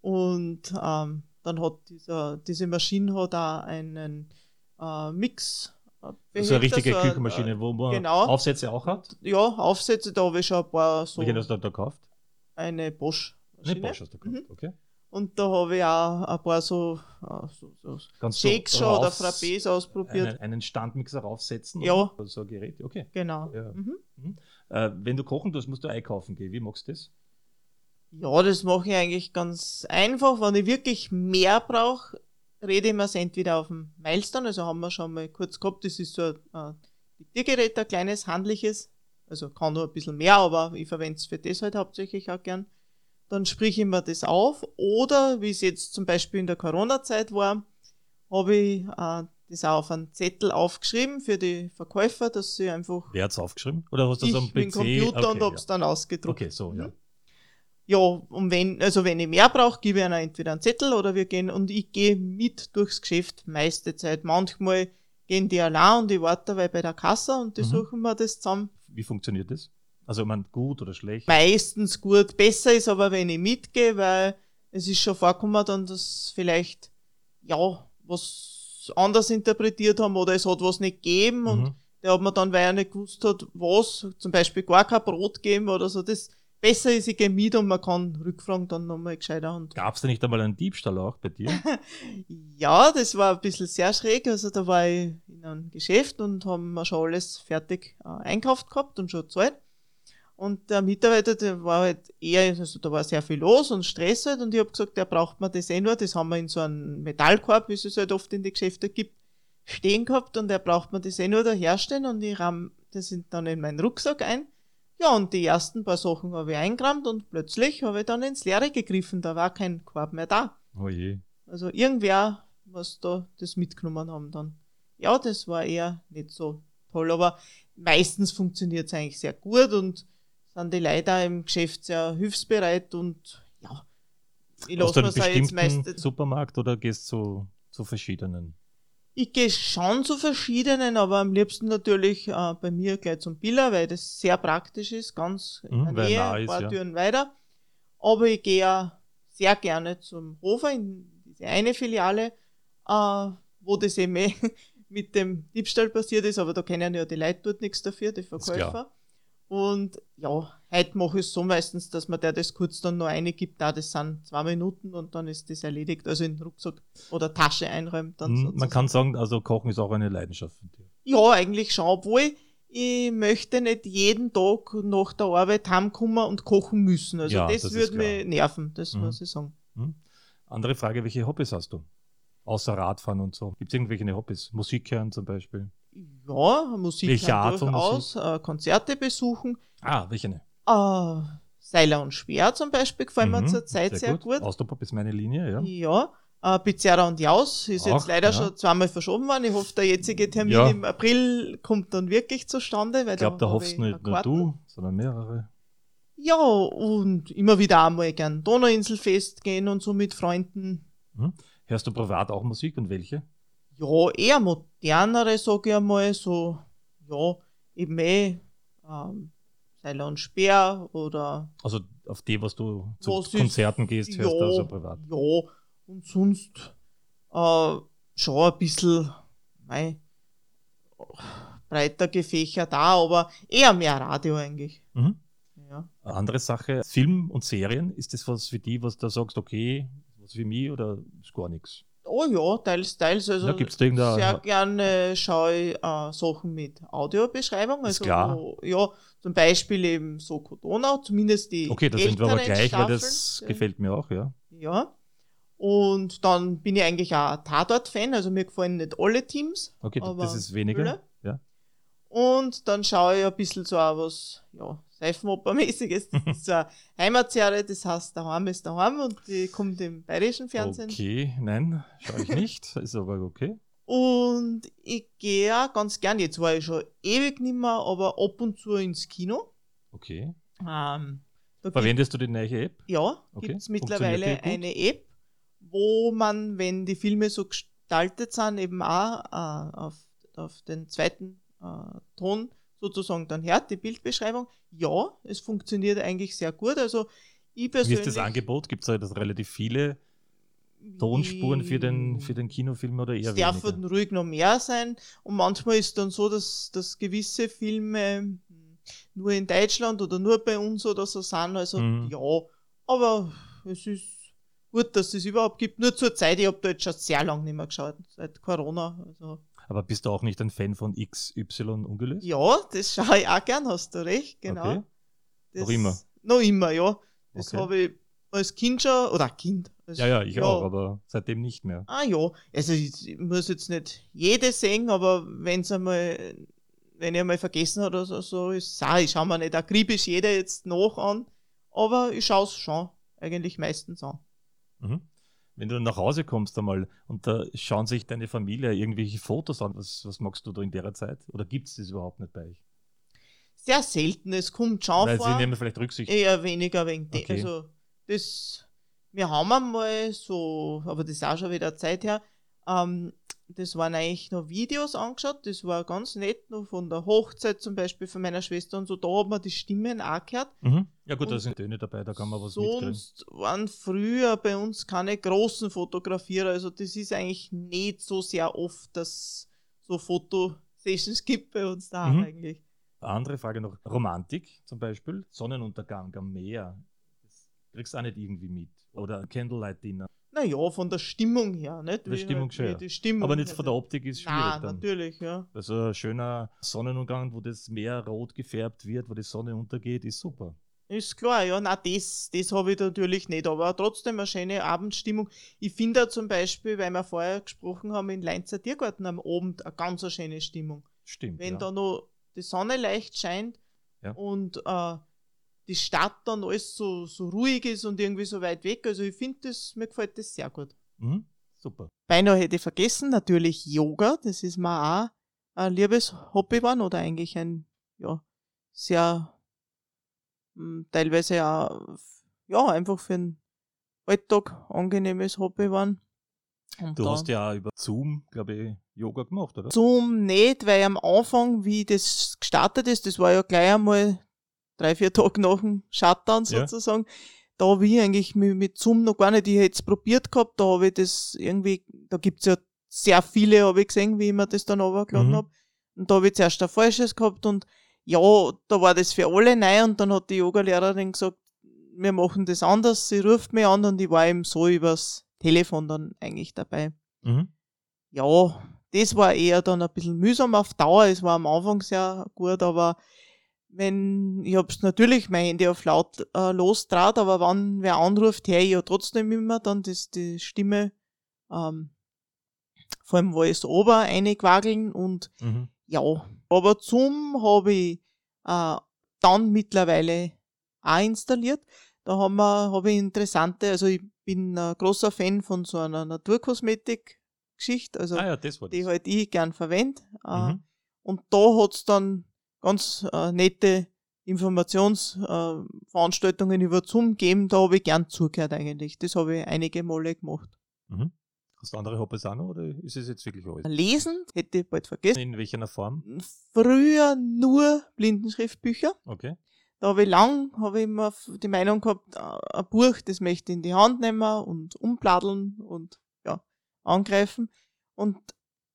Und ähm, dann hat dieser, diese Maschine hat auch einen äh, Mix. Behälter, äh, so eine richtige so Küchenmaschine, wo man genau, Aufsätze auch hat? Ja, Aufsätze, da habe ich schon ein paar so. Welche hast du da gekauft? Eine Bosch. Eine Bosch hast du gekauft, mhm. okay. Und da habe ich auch ein paar so, äh, so, so Shakes schon oder Frappés ausprobiert. Einen, einen Standmixer raufsetzen? Ja. So ein Gerät, okay. Genau. Ja. Mhm. Mhm. Äh, wenn du kochen tust, musst du einkaufen gehen. Wie machst du das? Ja, das mache ich eigentlich ganz einfach. Wenn ich wirklich mehr brauche, rede ich mir es entweder auf dem Milestone, also haben wir schon mal kurz gehabt, das ist so ein Diktiergerät, ein kleines, handliches, also kann nur ein bisschen mehr, aber ich verwende es für das halt hauptsächlich auch gern. Dann sprich ich mir das auf oder, wie es jetzt zum Beispiel in der Corona-Zeit war, habe ich äh, das auch auf einen Zettel aufgeschrieben für die Verkäufer, dass sie einfach. Wer hat es aufgeschrieben? Oder hast du das am PC? Mit Computer okay, und habe es ja. dann ausgedruckt. Okay, so, ja. Ja, und wenn, also wenn ich mehr brauche, gebe ich einer entweder einen Zettel oder wir gehen und ich gehe mit durchs Geschäft meiste Zeit. Manchmal gehen die allein und ich warte dabei bei der Kasse und die mhm. suchen wir das zusammen. Wie funktioniert das? Also man gut oder schlecht? Meistens gut. Besser ist aber, wenn ich mitgehe, weil es ist schon vorgekommen, dann, dass vielleicht, ja, was anders interpretiert haben oder es hat was nicht gegeben mhm. und der hat mir dann, weil er nicht gewusst hat, was, zum Beispiel gar kein Brot geben oder so, das besser ist, ich gehe mit und man kann Rückfragen dann nochmal gescheiter Gab es da nicht einmal einen Diebstahl auch bei dir? <laughs> ja, das war ein bisschen sehr schräg. Also da war ich in einem Geschäft und haben wir schon alles fertig äh, einkauft gehabt und schon gezahlt. Und der Mitarbeiter, der war halt eher, also da war sehr viel los und Stress halt und ich habe gesagt, der braucht man das eh nur, das haben wir in so einem Metallkorb, wie es es halt oft in die Geschäfte gibt, stehen gehabt und der braucht man das eh nur da herstellen und ich rahm das dann in meinen Rucksack ein ja, und die ersten paar Sachen habe ich eingerammt und plötzlich habe ich dann ins Leere gegriffen. Da war kein Korb mehr da. Oh je. Also irgendwer was da das mitgenommen haben dann. Ja, das war eher nicht so toll, aber meistens funktioniert es eigentlich sehr gut und sind die Leute im Geschäft sehr hilfsbereit und ja, ich lasse mir jetzt meistens. Supermarkt oder gehst du zu verschiedenen? Ich gehe schon zu verschiedenen, aber am liebsten natürlich äh, bei mir gleich zum Biller, weil das sehr praktisch ist, ganz in mhm, der Nähe, ein paar ist, Türen ja. weiter. Aber ich gehe ja sehr gerne zum Hofer in diese eine Filiale, äh, wo das eben eh <laughs> mit dem Diebstahl passiert ist, aber da kennen ja die Leute dort nichts dafür, die Verkäufer. Und ja, heute mache ich es so meistens, dass man der das kurz dann noch eine gibt, da das sind zwei Minuten und dann ist das erledigt, also in den Rucksack oder Tasche einräumt. Dann mhm, man kann sagen, also Kochen ist auch eine Leidenschaft von dir. Ja, eigentlich schon, obwohl ich möchte nicht jeden Tag nach der Arbeit heimkommen und kochen müssen. Also ja, das, das würde mich nerven, das mhm. muss ich sagen. Mhm. Andere Frage, welche Hobbys hast du? Außer Radfahren und so. Gibt es irgendwelche Hobbys? Musik hören zum Beispiel? Ja, Musik Welche Art durchaus, äh, Konzerte besuchen. Ah, welche? Ne? Äh, Seiler und Schwer zum Beispiel gefallen mhm, mir zurzeit sehr, sehr gut. gut. Austropop ist meine Linie, ja. Ja. Äh, Pizzerra und Jaus ist Auch, jetzt leider ja. schon zweimal verschoben worden. Ich hoffe, der jetzige Termin ja. im April kommt dann wirklich zustande. Weil ich glaube, da, da hoffst nicht nur du, sondern mehrere. Ja, und immer wieder einmal gern Donauinselfest gehen und so mit Freunden. Mhm. Hörst du privat auch Musik und welche? Ja, eher modernere, sage ich einmal, so, ja, eben eh, ähm, Seiler und Speer oder. Also auf die, was du zu was Konzerten ist, gehst, hörst ja, du also privat. Ja, und sonst äh, schon ein bisschen, mei, breiter gefächert da, aber eher mehr Radio eigentlich. Mhm. Ja. Eine andere Sache, Film und Serien, ist das was für die, was du sagst, okay, was wie mich oder ist gar nichts? Oh ja, teils, teils. Also da gibt's da sehr gerne schaue ich äh, Sachen mit Audiobeschreibung. Also, klar. Wo, ja, zum Beispiel eben Soko Donau, zumindest die. Okay, da sind wir aber gleich, Staffeln. weil das gefällt mir auch, ja. Ja. Und dann bin ich eigentlich auch Tatort-Fan, also mir gefallen nicht alle Teams. Okay, das ist weniger. Viele. Und dann schaue ich ein bisschen so auch was, ja, Seifenoper-mäßiges. Das ist so eine Heimatserie, das heißt Daheim ist daheim und die kommt im bayerischen Fernsehen. Okay, nein, schaue ich nicht, <laughs> ist aber okay. Und ich gehe auch ganz gern, jetzt war ich schon ewig nicht mehr, aber ab und zu ins Kino. Okay. Ähm, Verwendest du die neue App? Ja, okay. gibt es mittlerweile eine App, wo man, wenn die Filme so gestaltet sind, eben auch äh, auf, auf den zweiten äh, Ton sozusagen dann hört, die Bildbeschreibung. Ja, es funktioniert eigentlich sehr gut. Also ich persönlich. Wie ist das Angebot? Gibt es da relativ viele Tonspuren für den, für den Kinofilm oder eher es darf weniger? ruhig noch mehr sein. Und manchmal ist es dann so, dass, dass gewisse Filme nur in Deutschland oder nur bei uns oder so sind. Also mhm. ja, aber es ist gut, dass es überhaupt gibt. Nur zur Zeit, ich habe da jetzt schon sehr lange nicht mehr geschaut, seit Corona. Also aber bist du auch nicht ein Fan von XY ungelöst? Ja, das schaue ich auch gern, hast du recht, genau. Okay. noch immer? Noch immer, ja. Das okay. habe ich als Kind schon, oder Kind. Als, ja, ja, ich ja. auch, aber seitdem nicht mehr. Ah ja, also ich, muss jetzt nicht jede sehen, aber wenn es einmal, wenn ich einmal vergessen habe oder so, so ist es ich schaue mir nicht akribisch jeder jetzt noch an, aber ich schaue es schon eigentlich meistens an. Mhm wenn du nach Hause kommst einmal und da schauen sich deine Familie irgendwelche Fotos an, was, was magst du da in der Zeit? Oder gibt es das überhaupt nicht bei euch? Sehr selten, es kommt schon Weil vor. sie nehmen vielleicht Rücksicht. Eher weniger wegen okay. Also das, wir haben einmal so, aber das ist auch schon wieder Zeit her, ähm, das waren eigentlich noch Videos angeschaut, das war ganz nett, noch von der Hochzeit zum Beispiel von meiner Schwester und so, da hat man die Stimmen auch gehört. Mhm. Ja gut, und da sind Töne dabei, da kann man was sonst Sonst waren früher bei uns keine großen Fotografierer, also das ist eigentlich nicht so sehr oft, dass so Fotosessions <laughs> gibt bei uns da mhm. eigentlich. Andere Frage noch, Romantik zum Beispiel, Sonnenuntergang am Meer, das kriegst du auch nicht irgendwie mit. Oder Candlelight Dinner. Naja, von der Stimmung her, nicht? Die Stimmung halt, schon. Die Stimmung Aber nicht von der Optik ist schwierig. Nein, dann. natürlich, ja. Also ein schöner Sonnenuntergang, wo das Meer rot gefärbt wird, wo die Sonne untergeht, ist super. Ist klar, ja, na das, das habe ich natürlich nicht, aber trotzdem eine schöne Abendstimmung. Ich finde zum Beispiel, weil wir vorher gesprochen haben, in Leinzer Tiergarten am Abend eine ganz schöne Stimmung. Stimmt. Wenn ja. da noch die Sonne leicht scheint ja. und äh, die Stadt dann alles so, so ruhig ist und irgendwie so weit weg. Also ich finde das, mir gefällt das sehr gut. Mhm, super. Beinahe hätte ich vergessen, natürlich Yoga, das ist mir auch ein liebes Hobby geworden oder eigentlich ein, ja, sehr, mh, hm, teilweise auch, ja, einfach für den Alltag angenehmes Hobby geworden. Und du hast ja auch über Zoom, glaube ich, Yoga gemacht, oder? Zoom nicht, weil am Anfang, wie das gestartet ist, das war ja gleich einmal drei, vier Tage nach dem Shutdown sozusagen. Ja. Da habe ich eigentlich mit, mit Zoom noch gar nicht, ich hätte es probiert gehabt, da habe ich das irgendwie, da gibt's ja sehr viele, habe ich gesehen, wie ich mir das dann runtergeladen mhm. habe. Und da habe ich zuerst ein falsches gehabt und ja, da war das für alle neu und dann hat die Yogalehrerin gesagt, wir machen das anders, sie ruft mich an und ich war eben so übers Telefon dann eigentlich dabei. Mhm. Ja, das war eher dann ein bisschen mühsam auf Dauer, es war am Anfang sehr gut, aber wenn, ich hab's natürlich mein Handy auf laut äh, losdraht, aber wenn wer anruft, höre ich ja trotzdem immer dann das, die Stimme, ähm, vor allem Voice Over einquageln und mhm. ja, aber Zoom habe ich äh, dann mittlerweile auch installiert. Da haben wir, habe ich interessante, also ich bin ein großer Fan von so einer Naturkosmetik-Geschichte, also ah ja, die halt ich gern verwende. Äh, mhm. Und da hat's dann ganz äh, nette Informationsveranstaltungen äh, über Zoom geben, da habe ich gern zugehört eigentlich. Das habe ich einige Male gemacht. Mhm. Hast du andere Hobbys auch noch oder ist es jetzt wirklich alles? Lesen hätte ich bald vergessen. In welcher Form? Früher nur Blindenschriftbücher. Okay. Da habe ich lang, habe ich immer die Meinung gehabt, äh, ein Buch, das möchte ich in die Hand nehmen und umbladdeln und ja, angreifen. Und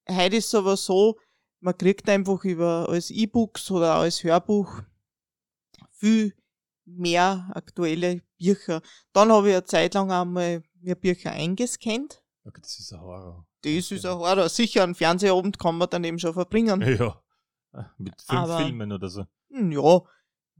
heute ist es aber so, man kriegt einfach über als E-Books oder als Hörbuch viel mehr aktuelle Bücher. Dann habe ich eine Zeit lang einmal mir Bücher eingescannt. Okay, das ist ein Horror. Das ist ein Horror. Sicher, einen Fernsehabend kann man dann eben schon verbringen. <laughs> Ja, mit fünf Aber, Filmen oder so. Hm, ja,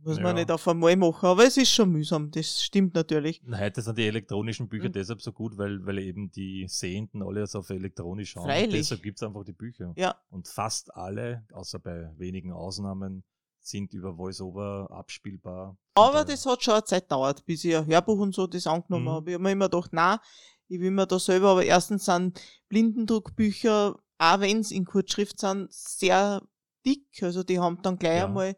muss ja. man nicht auf einmal machen, aber es ist schon mühsam, das stimmt natürlich. Heute sind die elektronischen Bücher mhm. deshalb so gut, weil, weil eben die Sehenden alles auf elektronisch schauen. Freilich. deshalb gibt es einfach die Bücher. Ja. Und fast alle, außer bei wenigen Ausnahmen, sind über VoiceOver abspielbar. Aber das hat schon eine Zeit gedauert, bis ich ein Hörbuch und so das angenommen mhm. habe. Ich habe mir immer gedacht, nein, ich will mir da selber, aber erstens sind Blindendruckbücher, auch wenn es in Kurzschrift sind, sehr dick. Also die haben dann gleich ja. einmal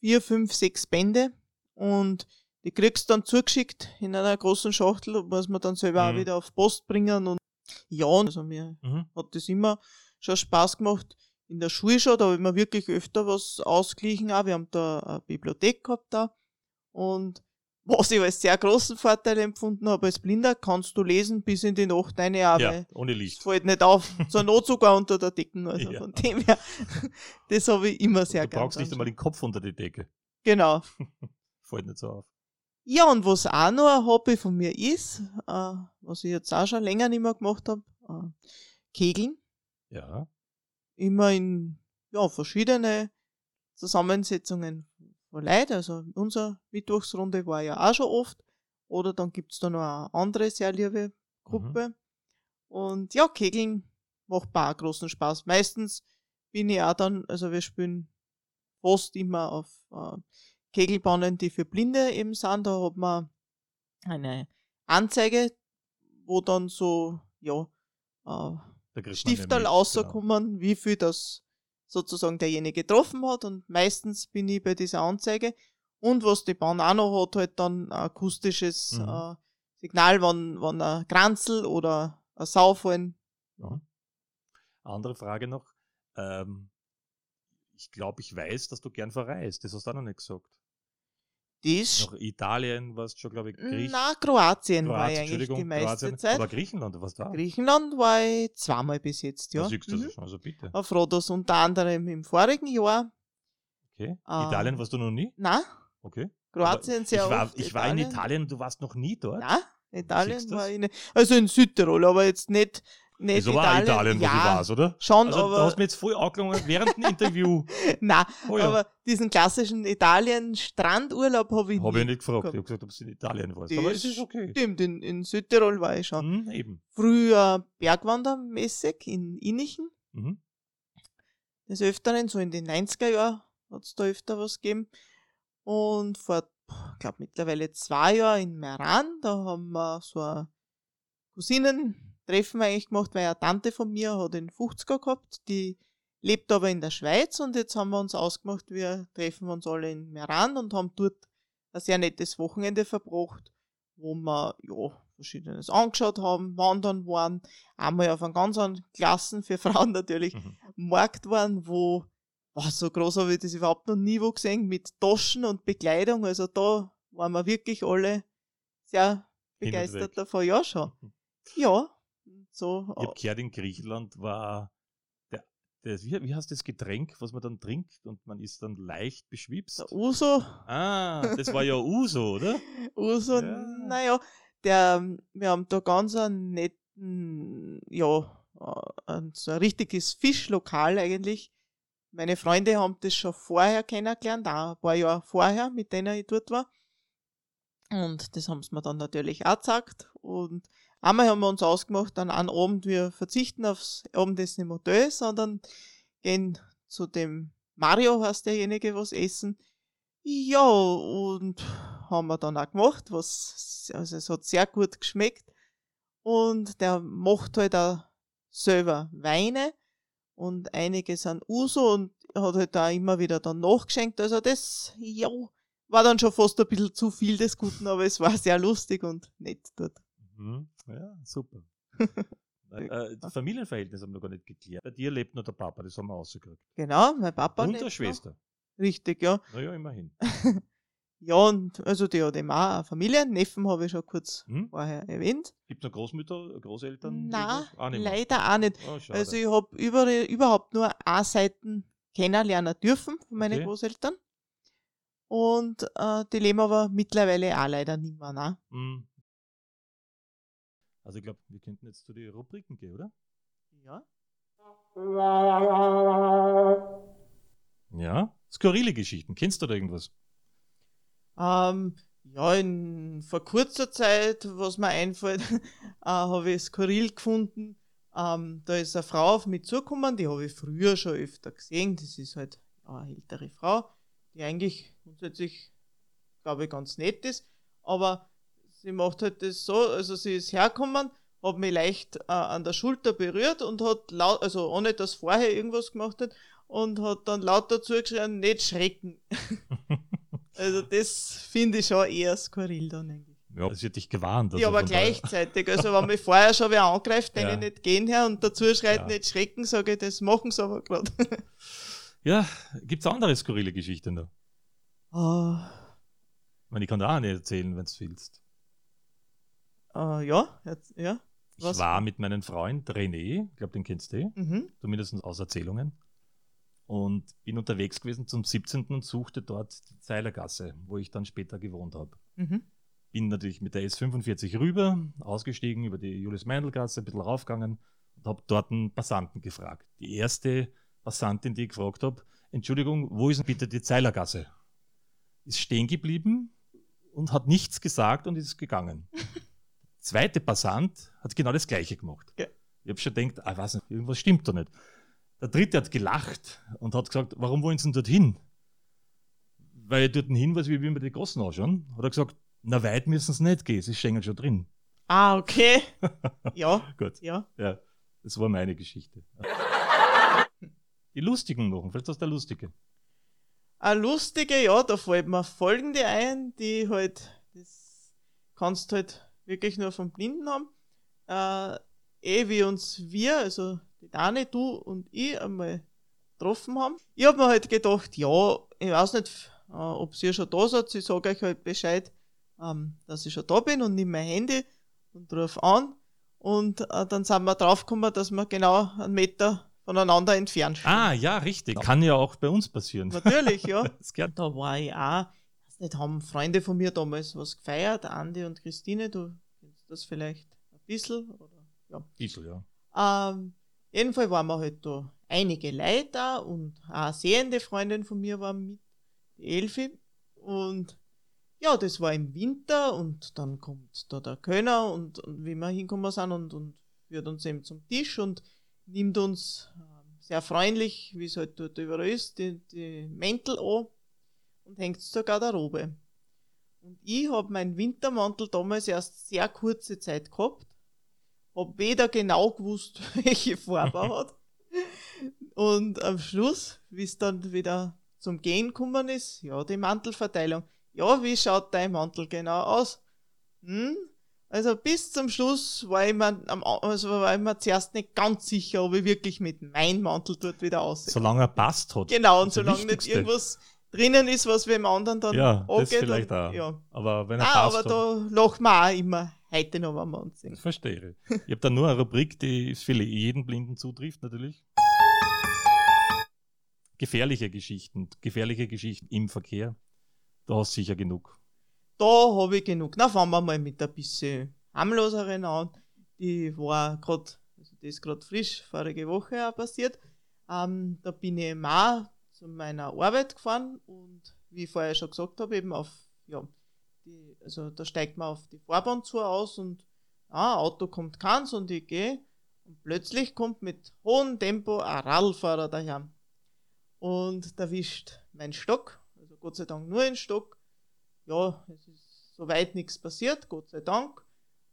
vier, fünf, sechs Bände und die kriegst du dann zugeschickt in einer großen Schachtel und muss man dann selber mhm. auch wieder auf Post bringen und ja, also mir mhm. hat das immer schon Spaß gemacht. In der Schule schon, da habe ich mir wirklich öfter was ausgeglichen auch. Wir haben da eine Bibliothek gehabt da und was ich als sehr großen Vorteil empfunden habe als Blinder, kannst du lesen bis in die Nacht eine Arbeit. Ja, ohne Licht. fällt nicht auf. <laughs> Zur Not sogar unter der Decke. Also ja. von dem her, <laughs> das habe ich immer sehr gerne. Du brauchst nicht einmal den Kopf unter die Decke. Genau. <laughs> fällt nicht so auf. Ja, und was auch noch ein Hobby von mir ist, äh, was ich jetzt auch schon länger nicht mehr gemacht habe, äh, Kegeln. Ja. Immer in ja, verschiedene Zusammensetzungen von Leuten. Also unsere Mittwochsrunde war ja auch schon oft. Oder dann gibt es da noch eine andere sehr liebe Gruppe. Mhm. Und ja, Kegeln macht auch großen Spaß. Meistens bin ich auch dann, also wir spielen fast immer auf äh, Kegelbahnen, die für Blinde eben sind. Da hat man eine Anzeige, wo dann so, ja, äh, Stifterl rauskommen, genau. wie viel das sozusagen derjenige getroffen hat und meistens bin ich bei dieser Anzeige. Und was die Bahn auch noch hat, halt dann ein akustisches mhm. äh, Signal, wenn, wenn ein Kranzel oder ein Sau fallen. Ja. Andere Frage noch. Ähm, ich glaube, ich weiß, dass du gern verreist. Das hast du auch noch nicht gesagt. Das Noch Italien warst du schon, glaube ich, Griechenland. Na, Kroatien, Kroatien war ich eigentlich die meiste Kroatien. Zeit. Oder Griechenland, was da? Griechenland war ich zweimal bis jetzt, ja. Da siehst du mhm. schon, also bitte. Auf Rhodos, unter anderem im vorigen Jahr. Okay. Äh, Italien warst du noch nie? Nein. Okay. Kroatien sehr ich war, oft. Ich war in Italien und du warst noch nie dort? Nein, Italien war ich nicht. Also in Südtirol, aber jetzt nicht nicht Wieso war Italien, wo ja, du warst, oder? Schon, also, aber. Du hast mir jetzt voll angelangt während dem Interview. <laughs> Nein, oh, ja. aber diesen klassischen Italien-Strandurlaub habe ich Habe ich nicht gefragt. Ich habe gesagt, ob es in Italien warst. aber es ist okay. Stimmt, in, in Südtirol war ich schon. Mhm, eben. Früher Bergwandermäßig in Innichen. Mhm. Des Öfteren, so in den 90er Jahren hat es da öfter was gegeben. Und vor, ich glaube, mittlerweile zwei Jahren in Meran, da haben wir so eine Cousinen Treffen eigentlich gemacht, weil eine Tante von mir hat den 50er gehabt, die lebt aber in der Schweiz und jetzt haben wir uns ausgemacht, wir treffen uns alle in Meran und haben dort ein sehr nettes Wochenende verbracht, wo wir ja, verschiedenes angeschaut haben, wandern waren, einmal auf einem ganz Klassen für <laughs> Frauen natürlich mhm. Markt waren, wo wow, so groß habe ich das überhaupt noch nie wo gesehen, mit Taschen und Bekleidung. Also da waren wir wirklich alle sehr begeistert davon. Ja, schon. Mhm. Ja, so. Ich habe gehört, in Griechenland war der, der wie, wie heißt das Getränk, was man dann trinkt und man ist dann leicht beschwipst? Der Uso. Ah, das war ja Uso, oder? <laughs> Uso, ja. naja, der, wir haben da ganz einen netten, ja, ein, so ein richtiges Fischlokal eigentlich. Meine Freunde haben das schon vorher kennengelernt, auch ein paar Jahre vorher, mit denen ich dort war. Und das haben sie mir dann natürlich auch gesagt. Und Einmal haben wir uns ausgemacht, an einem Abend, wir verzichten aufs Abendessen im Hotel, sondern gehen zu dem Mario, heißt derjenige, was essen. Ja, und haben wir dann auch gemacht, was, also es hat sehr gut geschmeckt. Und der macht halt auch selber Weine und einige sind Uso und hat halt da immer wieder dann nachgeschenkt. Also das, ja, war dann schon fast ein bisschen zu viel des Guten, aber es war sehr lustig und nett dort. Mhm. Ja, super. <laughs> äh, die Familienverhältnisse haben wir gar nicht geklärt. Bei dir lebt nur der Papa, das haben wir rausgekriegt. Genau, mein Papa Und der Schwester. Noch. Richtig, ja. Naja, immerhin. <laughs> ja, und also die hat eben auch eine Familie. Neffen habe ich schon kurz hm? vorher erwähnt. Gibt es noch Großmütter, Großeltern? Nein, auch leider auch nicht. Oh, also ich habe über, überhaupt nur A-Seiten kennenlernen dürfen von meinen okay. Großeltern. Und äh, die leben aber mittlerweile auch leider nicht mehr. Ne? Hm. Also ich glaube, wir könnten jetzt zu den Rubriken gehen, oder? Ja. Ja, skurrile Geschichten. Kennst du da irgendwas? Ähm, ja, in, vor kurzer Zeit, was mir einfällt, <laughs> äh, habe ich skurril gefunden. Ähm, da ist eine Frau auf mich zugekommen, die habe ich früher schon öfter gesehen. Das ist halt eine ältere Frau, die eigentlich grundsätzlich, glaube ich, ganz nett ist. Aber sie macht halt das so, also sie ist hergekommen, hat mich leicht äh, an der Schulter berührt und hat laut, also ohne dass vorher irgendwas gemacht hat, und hat dann laut dazu geschrien, nicht schrecken. <laughs> also das finde ich schon eher skurril dann eigentlich. Ja, das wird dich gewarnt. Also ja, aber gleichzeitig. Also wenn mich vorher schon wer angreift, den ja. ich nicht gehen her und dazu schreit, ja. nicht schrecken, sage ich, das machen sie aber gerade. <laughs> ja, gibt es andere skurrile Geschichten da? Uh, ich, meine, ich kann da auch nicht erzählen, wenn du willst. Uh, ja, jetzt, ja. Was? Ich war mit meinem Freund René, ich glaube, den kennst du, mhm. zumindest aus Erzählungen und bin unterwegs gewesen zum 17. und suchte dort die Zeilergasse, wo ich dann später gewohnt habe. Mhm. Bin natürlich mit der S45 rüber, ausgestiegen über die Julius-Meindl-Gasse, ein bisschen raufgegangen und habe dort einen Passanten gefragt. Die erste Passantin, die ich gefragt habe, Entschuldigung, wo ist denn bitte die Zeilergasse? Ist stehen geblieben und hat nichts gesagt und ist gegangen. <laughs> Zweite Passant hat genau das Gleiche gemacht. Ja. Ich habe schon gedacht, ah, weiß nicht, irgendwas stimmt da nicht. Der dritte hat gelacht und hat gesagt, warum wollen Sie denn dorthin? Weil ich dort hin weiß, wie wir mir die Gossen anschauen. Hat er gesagt, na weit müssen sie nicht gehen, sie stehen schon drin. Ah, okay. <laughs> Ja. Gut. Ja. ja. Das war meine Geschichte. <laughs> Die lustigen noch, vielleicht ist der lustige. Eine lustige, ja, da fällt mir folgende ein, die halt, das kannst du halt wirklich nur vom Blinden haben. Äh, eh wie uns wir, also die Dani, du und ich einmal getroffen haben. Ich habe mir halt gedacht, ja, ich weiß nicht, äh, ob ihr schon da seid, ich sage euch halt Bescheid, ähm, dass ich schon da bin und nehme mein Handy und rufe an. Und äh, dann sind wir draufgekommen, dass wir genau einen Meter voneinander entfernt stehen. Ah, ja, richtig. Kann ja auch bei uns passieren. Natürlich, ja. <laughs> da war ich auch, weiß nicht, haben Freunde von mir damals was gefeiert, Andi und Christine, du kennst das vielleicht ein bisschen, oder? Ja. Bisschen, ja. Ähm, Jedenfalls waren wir halt da einige Leute da und eine sehende Freundin von mir war mit, die Elfi. Und ja, das war im Winter und dann kommt da der Kölner und, und wie wir hinkommen sind und, und führt uns eben zum Tisch und nimmt uns äh, sehr freundlich, wie es halt dort überall ist, die, die Mäntel an und hängt zur Garderobe. Und ich habe meinen Wintermantel damals erst sehr kurze Zeit gehabt habe weder genau gewusst, <laughs> welche Farbe er hat. Und am Schluss, wie es dann wieder zum Gehen gekommen ist, ja, die Mantelverteilung. Ja, wie schaut dein Mantel genau aus? Hm? Also bis zum Schluss war ich, mir, also war ich mir zuerst nicht ganz sicher, ob ich wirklich mit meinem Mantel dort wieder aussehe. Solange er passt hat. Genau, und solange nicht irgendwas drinnen ist, was wir dem anderen dann ja. Das vielleicht und, auch. Ja. Aber wenn er ah, passt. Aber da lachen wir auch immer heute noch, wenn wir uns sehen. Verstehe. Ich habe da nur eine Rubrik, die für jeden Blinden zutrifft, natürlich. Gefährliche Geschichten, gefährliche Geschichten im Verkehr. Da hast du sicher genug. Da habe ich genug. Na, fangen wir mal mit ein bisschen harmloseren an. Die war gerade, also das ist gerade frisch, vorige Woche auch passiert. Ähm, da bin ich mal zu meiner Arbeit gefahren und wie ich vorher schon gesagt habe, eben auf ja, die, also da steigt man auf die Fahrbahn zu aus und ah, Auto kommt keins und ich gehe und plötzlich kommt mit hohem Tempo ein Radlfahrer daher und erwischt mein Stock, also Gott sei Dank nur ein Stock. Ja, es ist soweit nichts passiert, Gott sei Dank.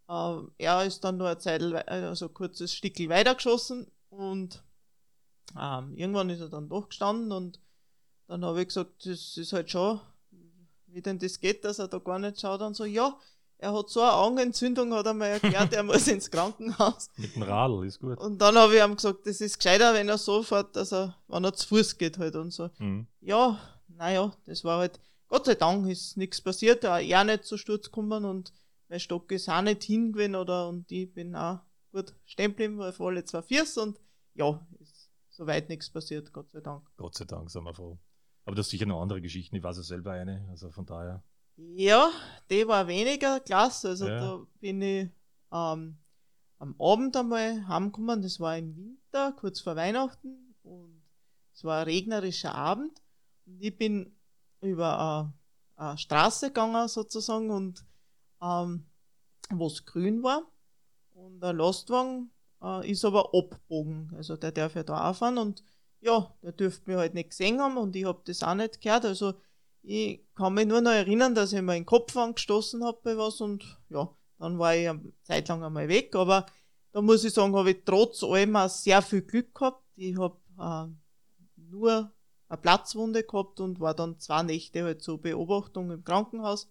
Äh, er ist dann nur eine Zeit, also ein kurzes Stückchen weitergeschossen und ähm, irgendwann ist er dann doch gestanden und dann habe ich gesagt, das ist halt schon wie denn das geht, dass er da gar nicht schaut und so, ja, er hat so eine Augenentzündung, hat er mir erklärt, er <laughs> muss ins Krankenhaus. Mit dem Radl, ist gut. Und dann habe ich ihm gesagt, das ist gescheiter, wenn er so fährt, dass er, wenn er zu Fuß geht halt und so. Mhm. Ja, naja, das war halt, Gott sei Dank ist nichts passiert, er nicht zu Sturz gekommen und mein Stock ist auch nicht hingewesen oder, und ich bin auch gut stehen geblieben, weil vor alle zwei Viers und ja, ist soweit nichts passiert, Gott sei Dank. Gott sei Dank, sind wir froh. Aber das ist sicher noch andere Geschichten. Ich weiß ja selber eine, also von daher. Ja, die war weniger klasse. Also ja. da bin ich ähm, am Abend einmal heimgekommen, das war im Winter, kurz vor Weihnachten und es war ein regnerischer Abend und ich bin über eine, eine Straße gegangen sozusagen und ähm, wo es grün war und der Lastwagen äh, ist aber abgebogen, also der darf ja da auch fahren und ja, der dürfte mich halt nicht gesehen haben und ich habe das auch nicht gehört, also ich kann mich nur noch erinnern, dass ich mir den Kopf angestoßen habe bei was und ja, dann war ich eine Zeit lang einmal weg, aber da muss ich sagen, habe ich trotz allem auch sehr viel Glück gehabt. Ich habe äh, nur eine Platzwunde gehabt und war dann zwei Nächte halt zur Beobachtung im Krankenhaus.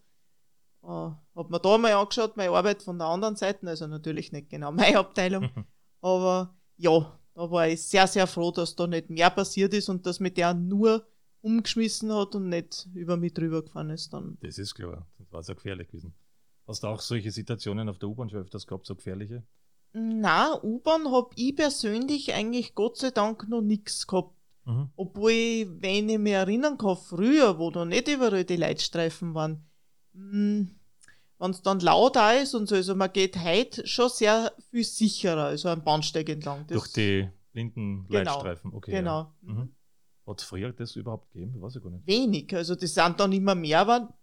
Äh, hab mir da mal angeschaut, meine Arbeit von der anderen Seite, also natürlich nicht genau meine Abteilung, <laughs> aber ja, da war ich sehr, sehr froh, dass da nicht mehr passiert ist und dass mit der nur umgeschmissen hat und nicht über mich drüber gefahren ist dann. Das ist klar, das war sehr gefährlich gewesen. Hast du auch solche Situationen auf der U-Bahn schon öfters gehabt, so gefährliche? Na, U-Bahn habe ich persönlich eigentlich Gott sei Dank noch nichts gehabt. Mhm. Obwohl, wenn ich mich erinnern kann, früher, wo da nicht überall die Leitstreifen waren, hm, wenn es dann laut da ist und so, also man geht heute schon sehr viel sicherer, also am Bahnsteig entlang. Durch die blinden genau, Leitstreifen, okay. Genau. Ja. Mhm. Hat es früher das überhaupt gegeben? Weiß ich gar nicht. Wenig, also das sind dann immer mehr, aber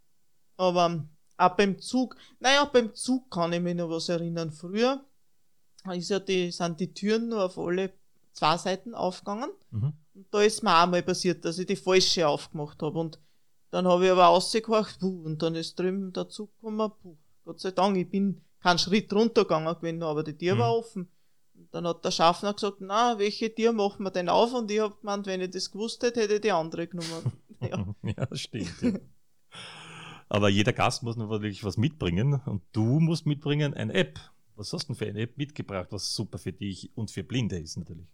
auch beim Zug, naja, beim Zug kann ich mich noch was erinnern. Früher ist ja die, sind die Türen nur auf alle zwei Seiten aufgegangen. Mhm. Und da ist mir auch mal passiert, dass ich die falsche aufgemacht habe. Und dann habe ich aber rausgehorcht, puh, und dann ist drüben der Zug gekommen, puh, Gott sei Dank, ich bin keinen Schritt runtergegangen gewesen, aber die Tür mhm. war offen. Und dann hat der Schaffner gesagt, na, welche Tür machen wir denn auf? Und ich habe gemeint, wenn ich das gewusst hätte, hätte ich die andere genommen. ja. <laughs> ja, stimmt. Ja. <laughs> aber jeder Gast muss natürlich was mitbringen und du musst mitbringen eine App. Was hast du denn für eine App mitgebracht, was super für dich und für Blinde ist natürlich?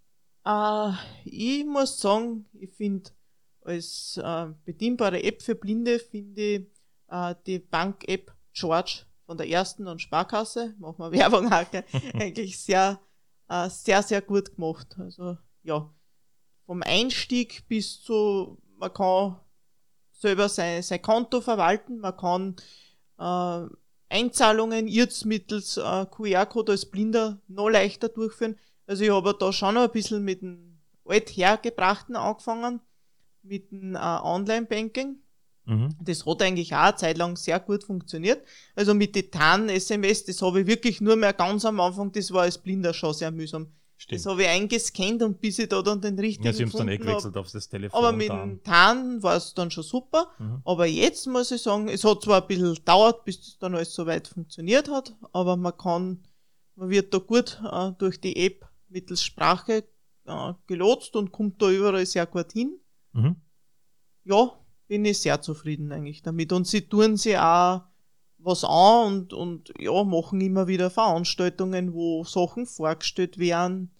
Uh, ich muss sagen, ich finde als uh, bedienbare App für Blinde finde ich uh, die Bank-App George von der ersten und Sparkasse, machen wir <laughs> Werbung auch, <laughs> eigentlich sehr, sehr, sehr gut gemacht. Also ja, vom Einstieg bis zu, man kann selber sein, sein Konto verwalten, man kann Einzahlungen jetzt mittels äh, QR-Code als Blinder noch leichter durchführen. Also ich habe da schon noch ein bisschen mit dem althergebrachten angefangen, mit dem äh, Online-Banking. Mhm. Das hat eigentlich auch eine Zeit lang sehr gut funktioniert. Also mit den TAN-SMS, das habe ich wirklich nur mehr ganz am Anfang, das war als Blinder schon sehr mühsam. Stimmt. Das habe ich eingescannt und bis ich da dann den richtigen. Ja, sie haben es dann eh gewechselt hab. auf das Telefon. Aber mit dem TAN war es dann schon super. Mhm. Aber jetzt muss ich sagen, es hat zwar ein bisschen gedauert, bis das dann alles so weit funktioniert hat, aber man kann, man wird da gut äh, durch die App mittels Sprache äh, gelotst und kommt da überall sehr gut hin. Mhm. Ja, bin ich sehr zufrieden eigentlich damit. Und sie tun sie auch was an und, und ja, machen immer wieder Veranstaltungen, wo Sachen vorgestellt werden.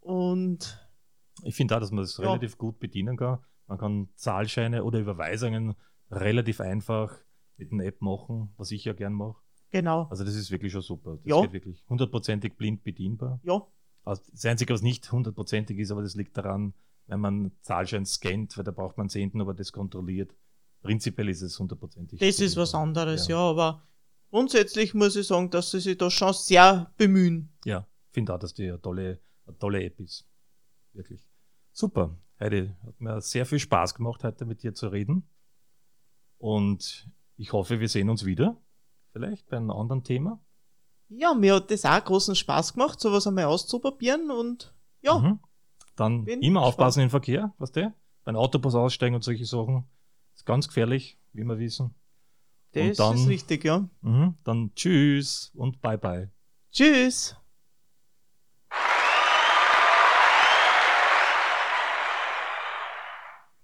Und ich finde auch, dass man das ja. relativ gut bedienen kann. Man kann Zahlscheine oder Überweisungen relativ einfach mit einer App machen, was ich ja gern mache. Genau. Also das ist wirklich schon super. Das ja. geht wirklich hundertprozentig blind bedienbar. Ja. Also das Einzige, was nicht hundertprozentig ist, aber das liegt daran, wenn man Zahlschein scannt, weil da braucht man Zehnten, aber das kontrolliert. Prinzipiell ist es hundertprozentig. Das ist was anderes, ja. ja. aber grundsätzlich muss ich sagen, dass sie sich da schon sehr bemühen. Ja, finde auch, dass die eine tolle, eine tolle App ist. Wirklich. Super. Heidi, hat mir sehr viel Spaß gemacht, heute mit dir zu reden. Und ich hoffe, wir sehen uns wieder. Vielleicht bei einem anderen Thema. Ja, mir hat das auch großen Spaß gemacht, sowas einmal auszuprobieren und ja. Mhm. Dann immer aufpassen im Verkehr, was der? Beim Autobus aussteigen und solche Sachen. Ist ganz gefährlich, wie wir wissen. Das dann, ist richtig, ja. Mh, dann tschüss und bye bye. Tschüss.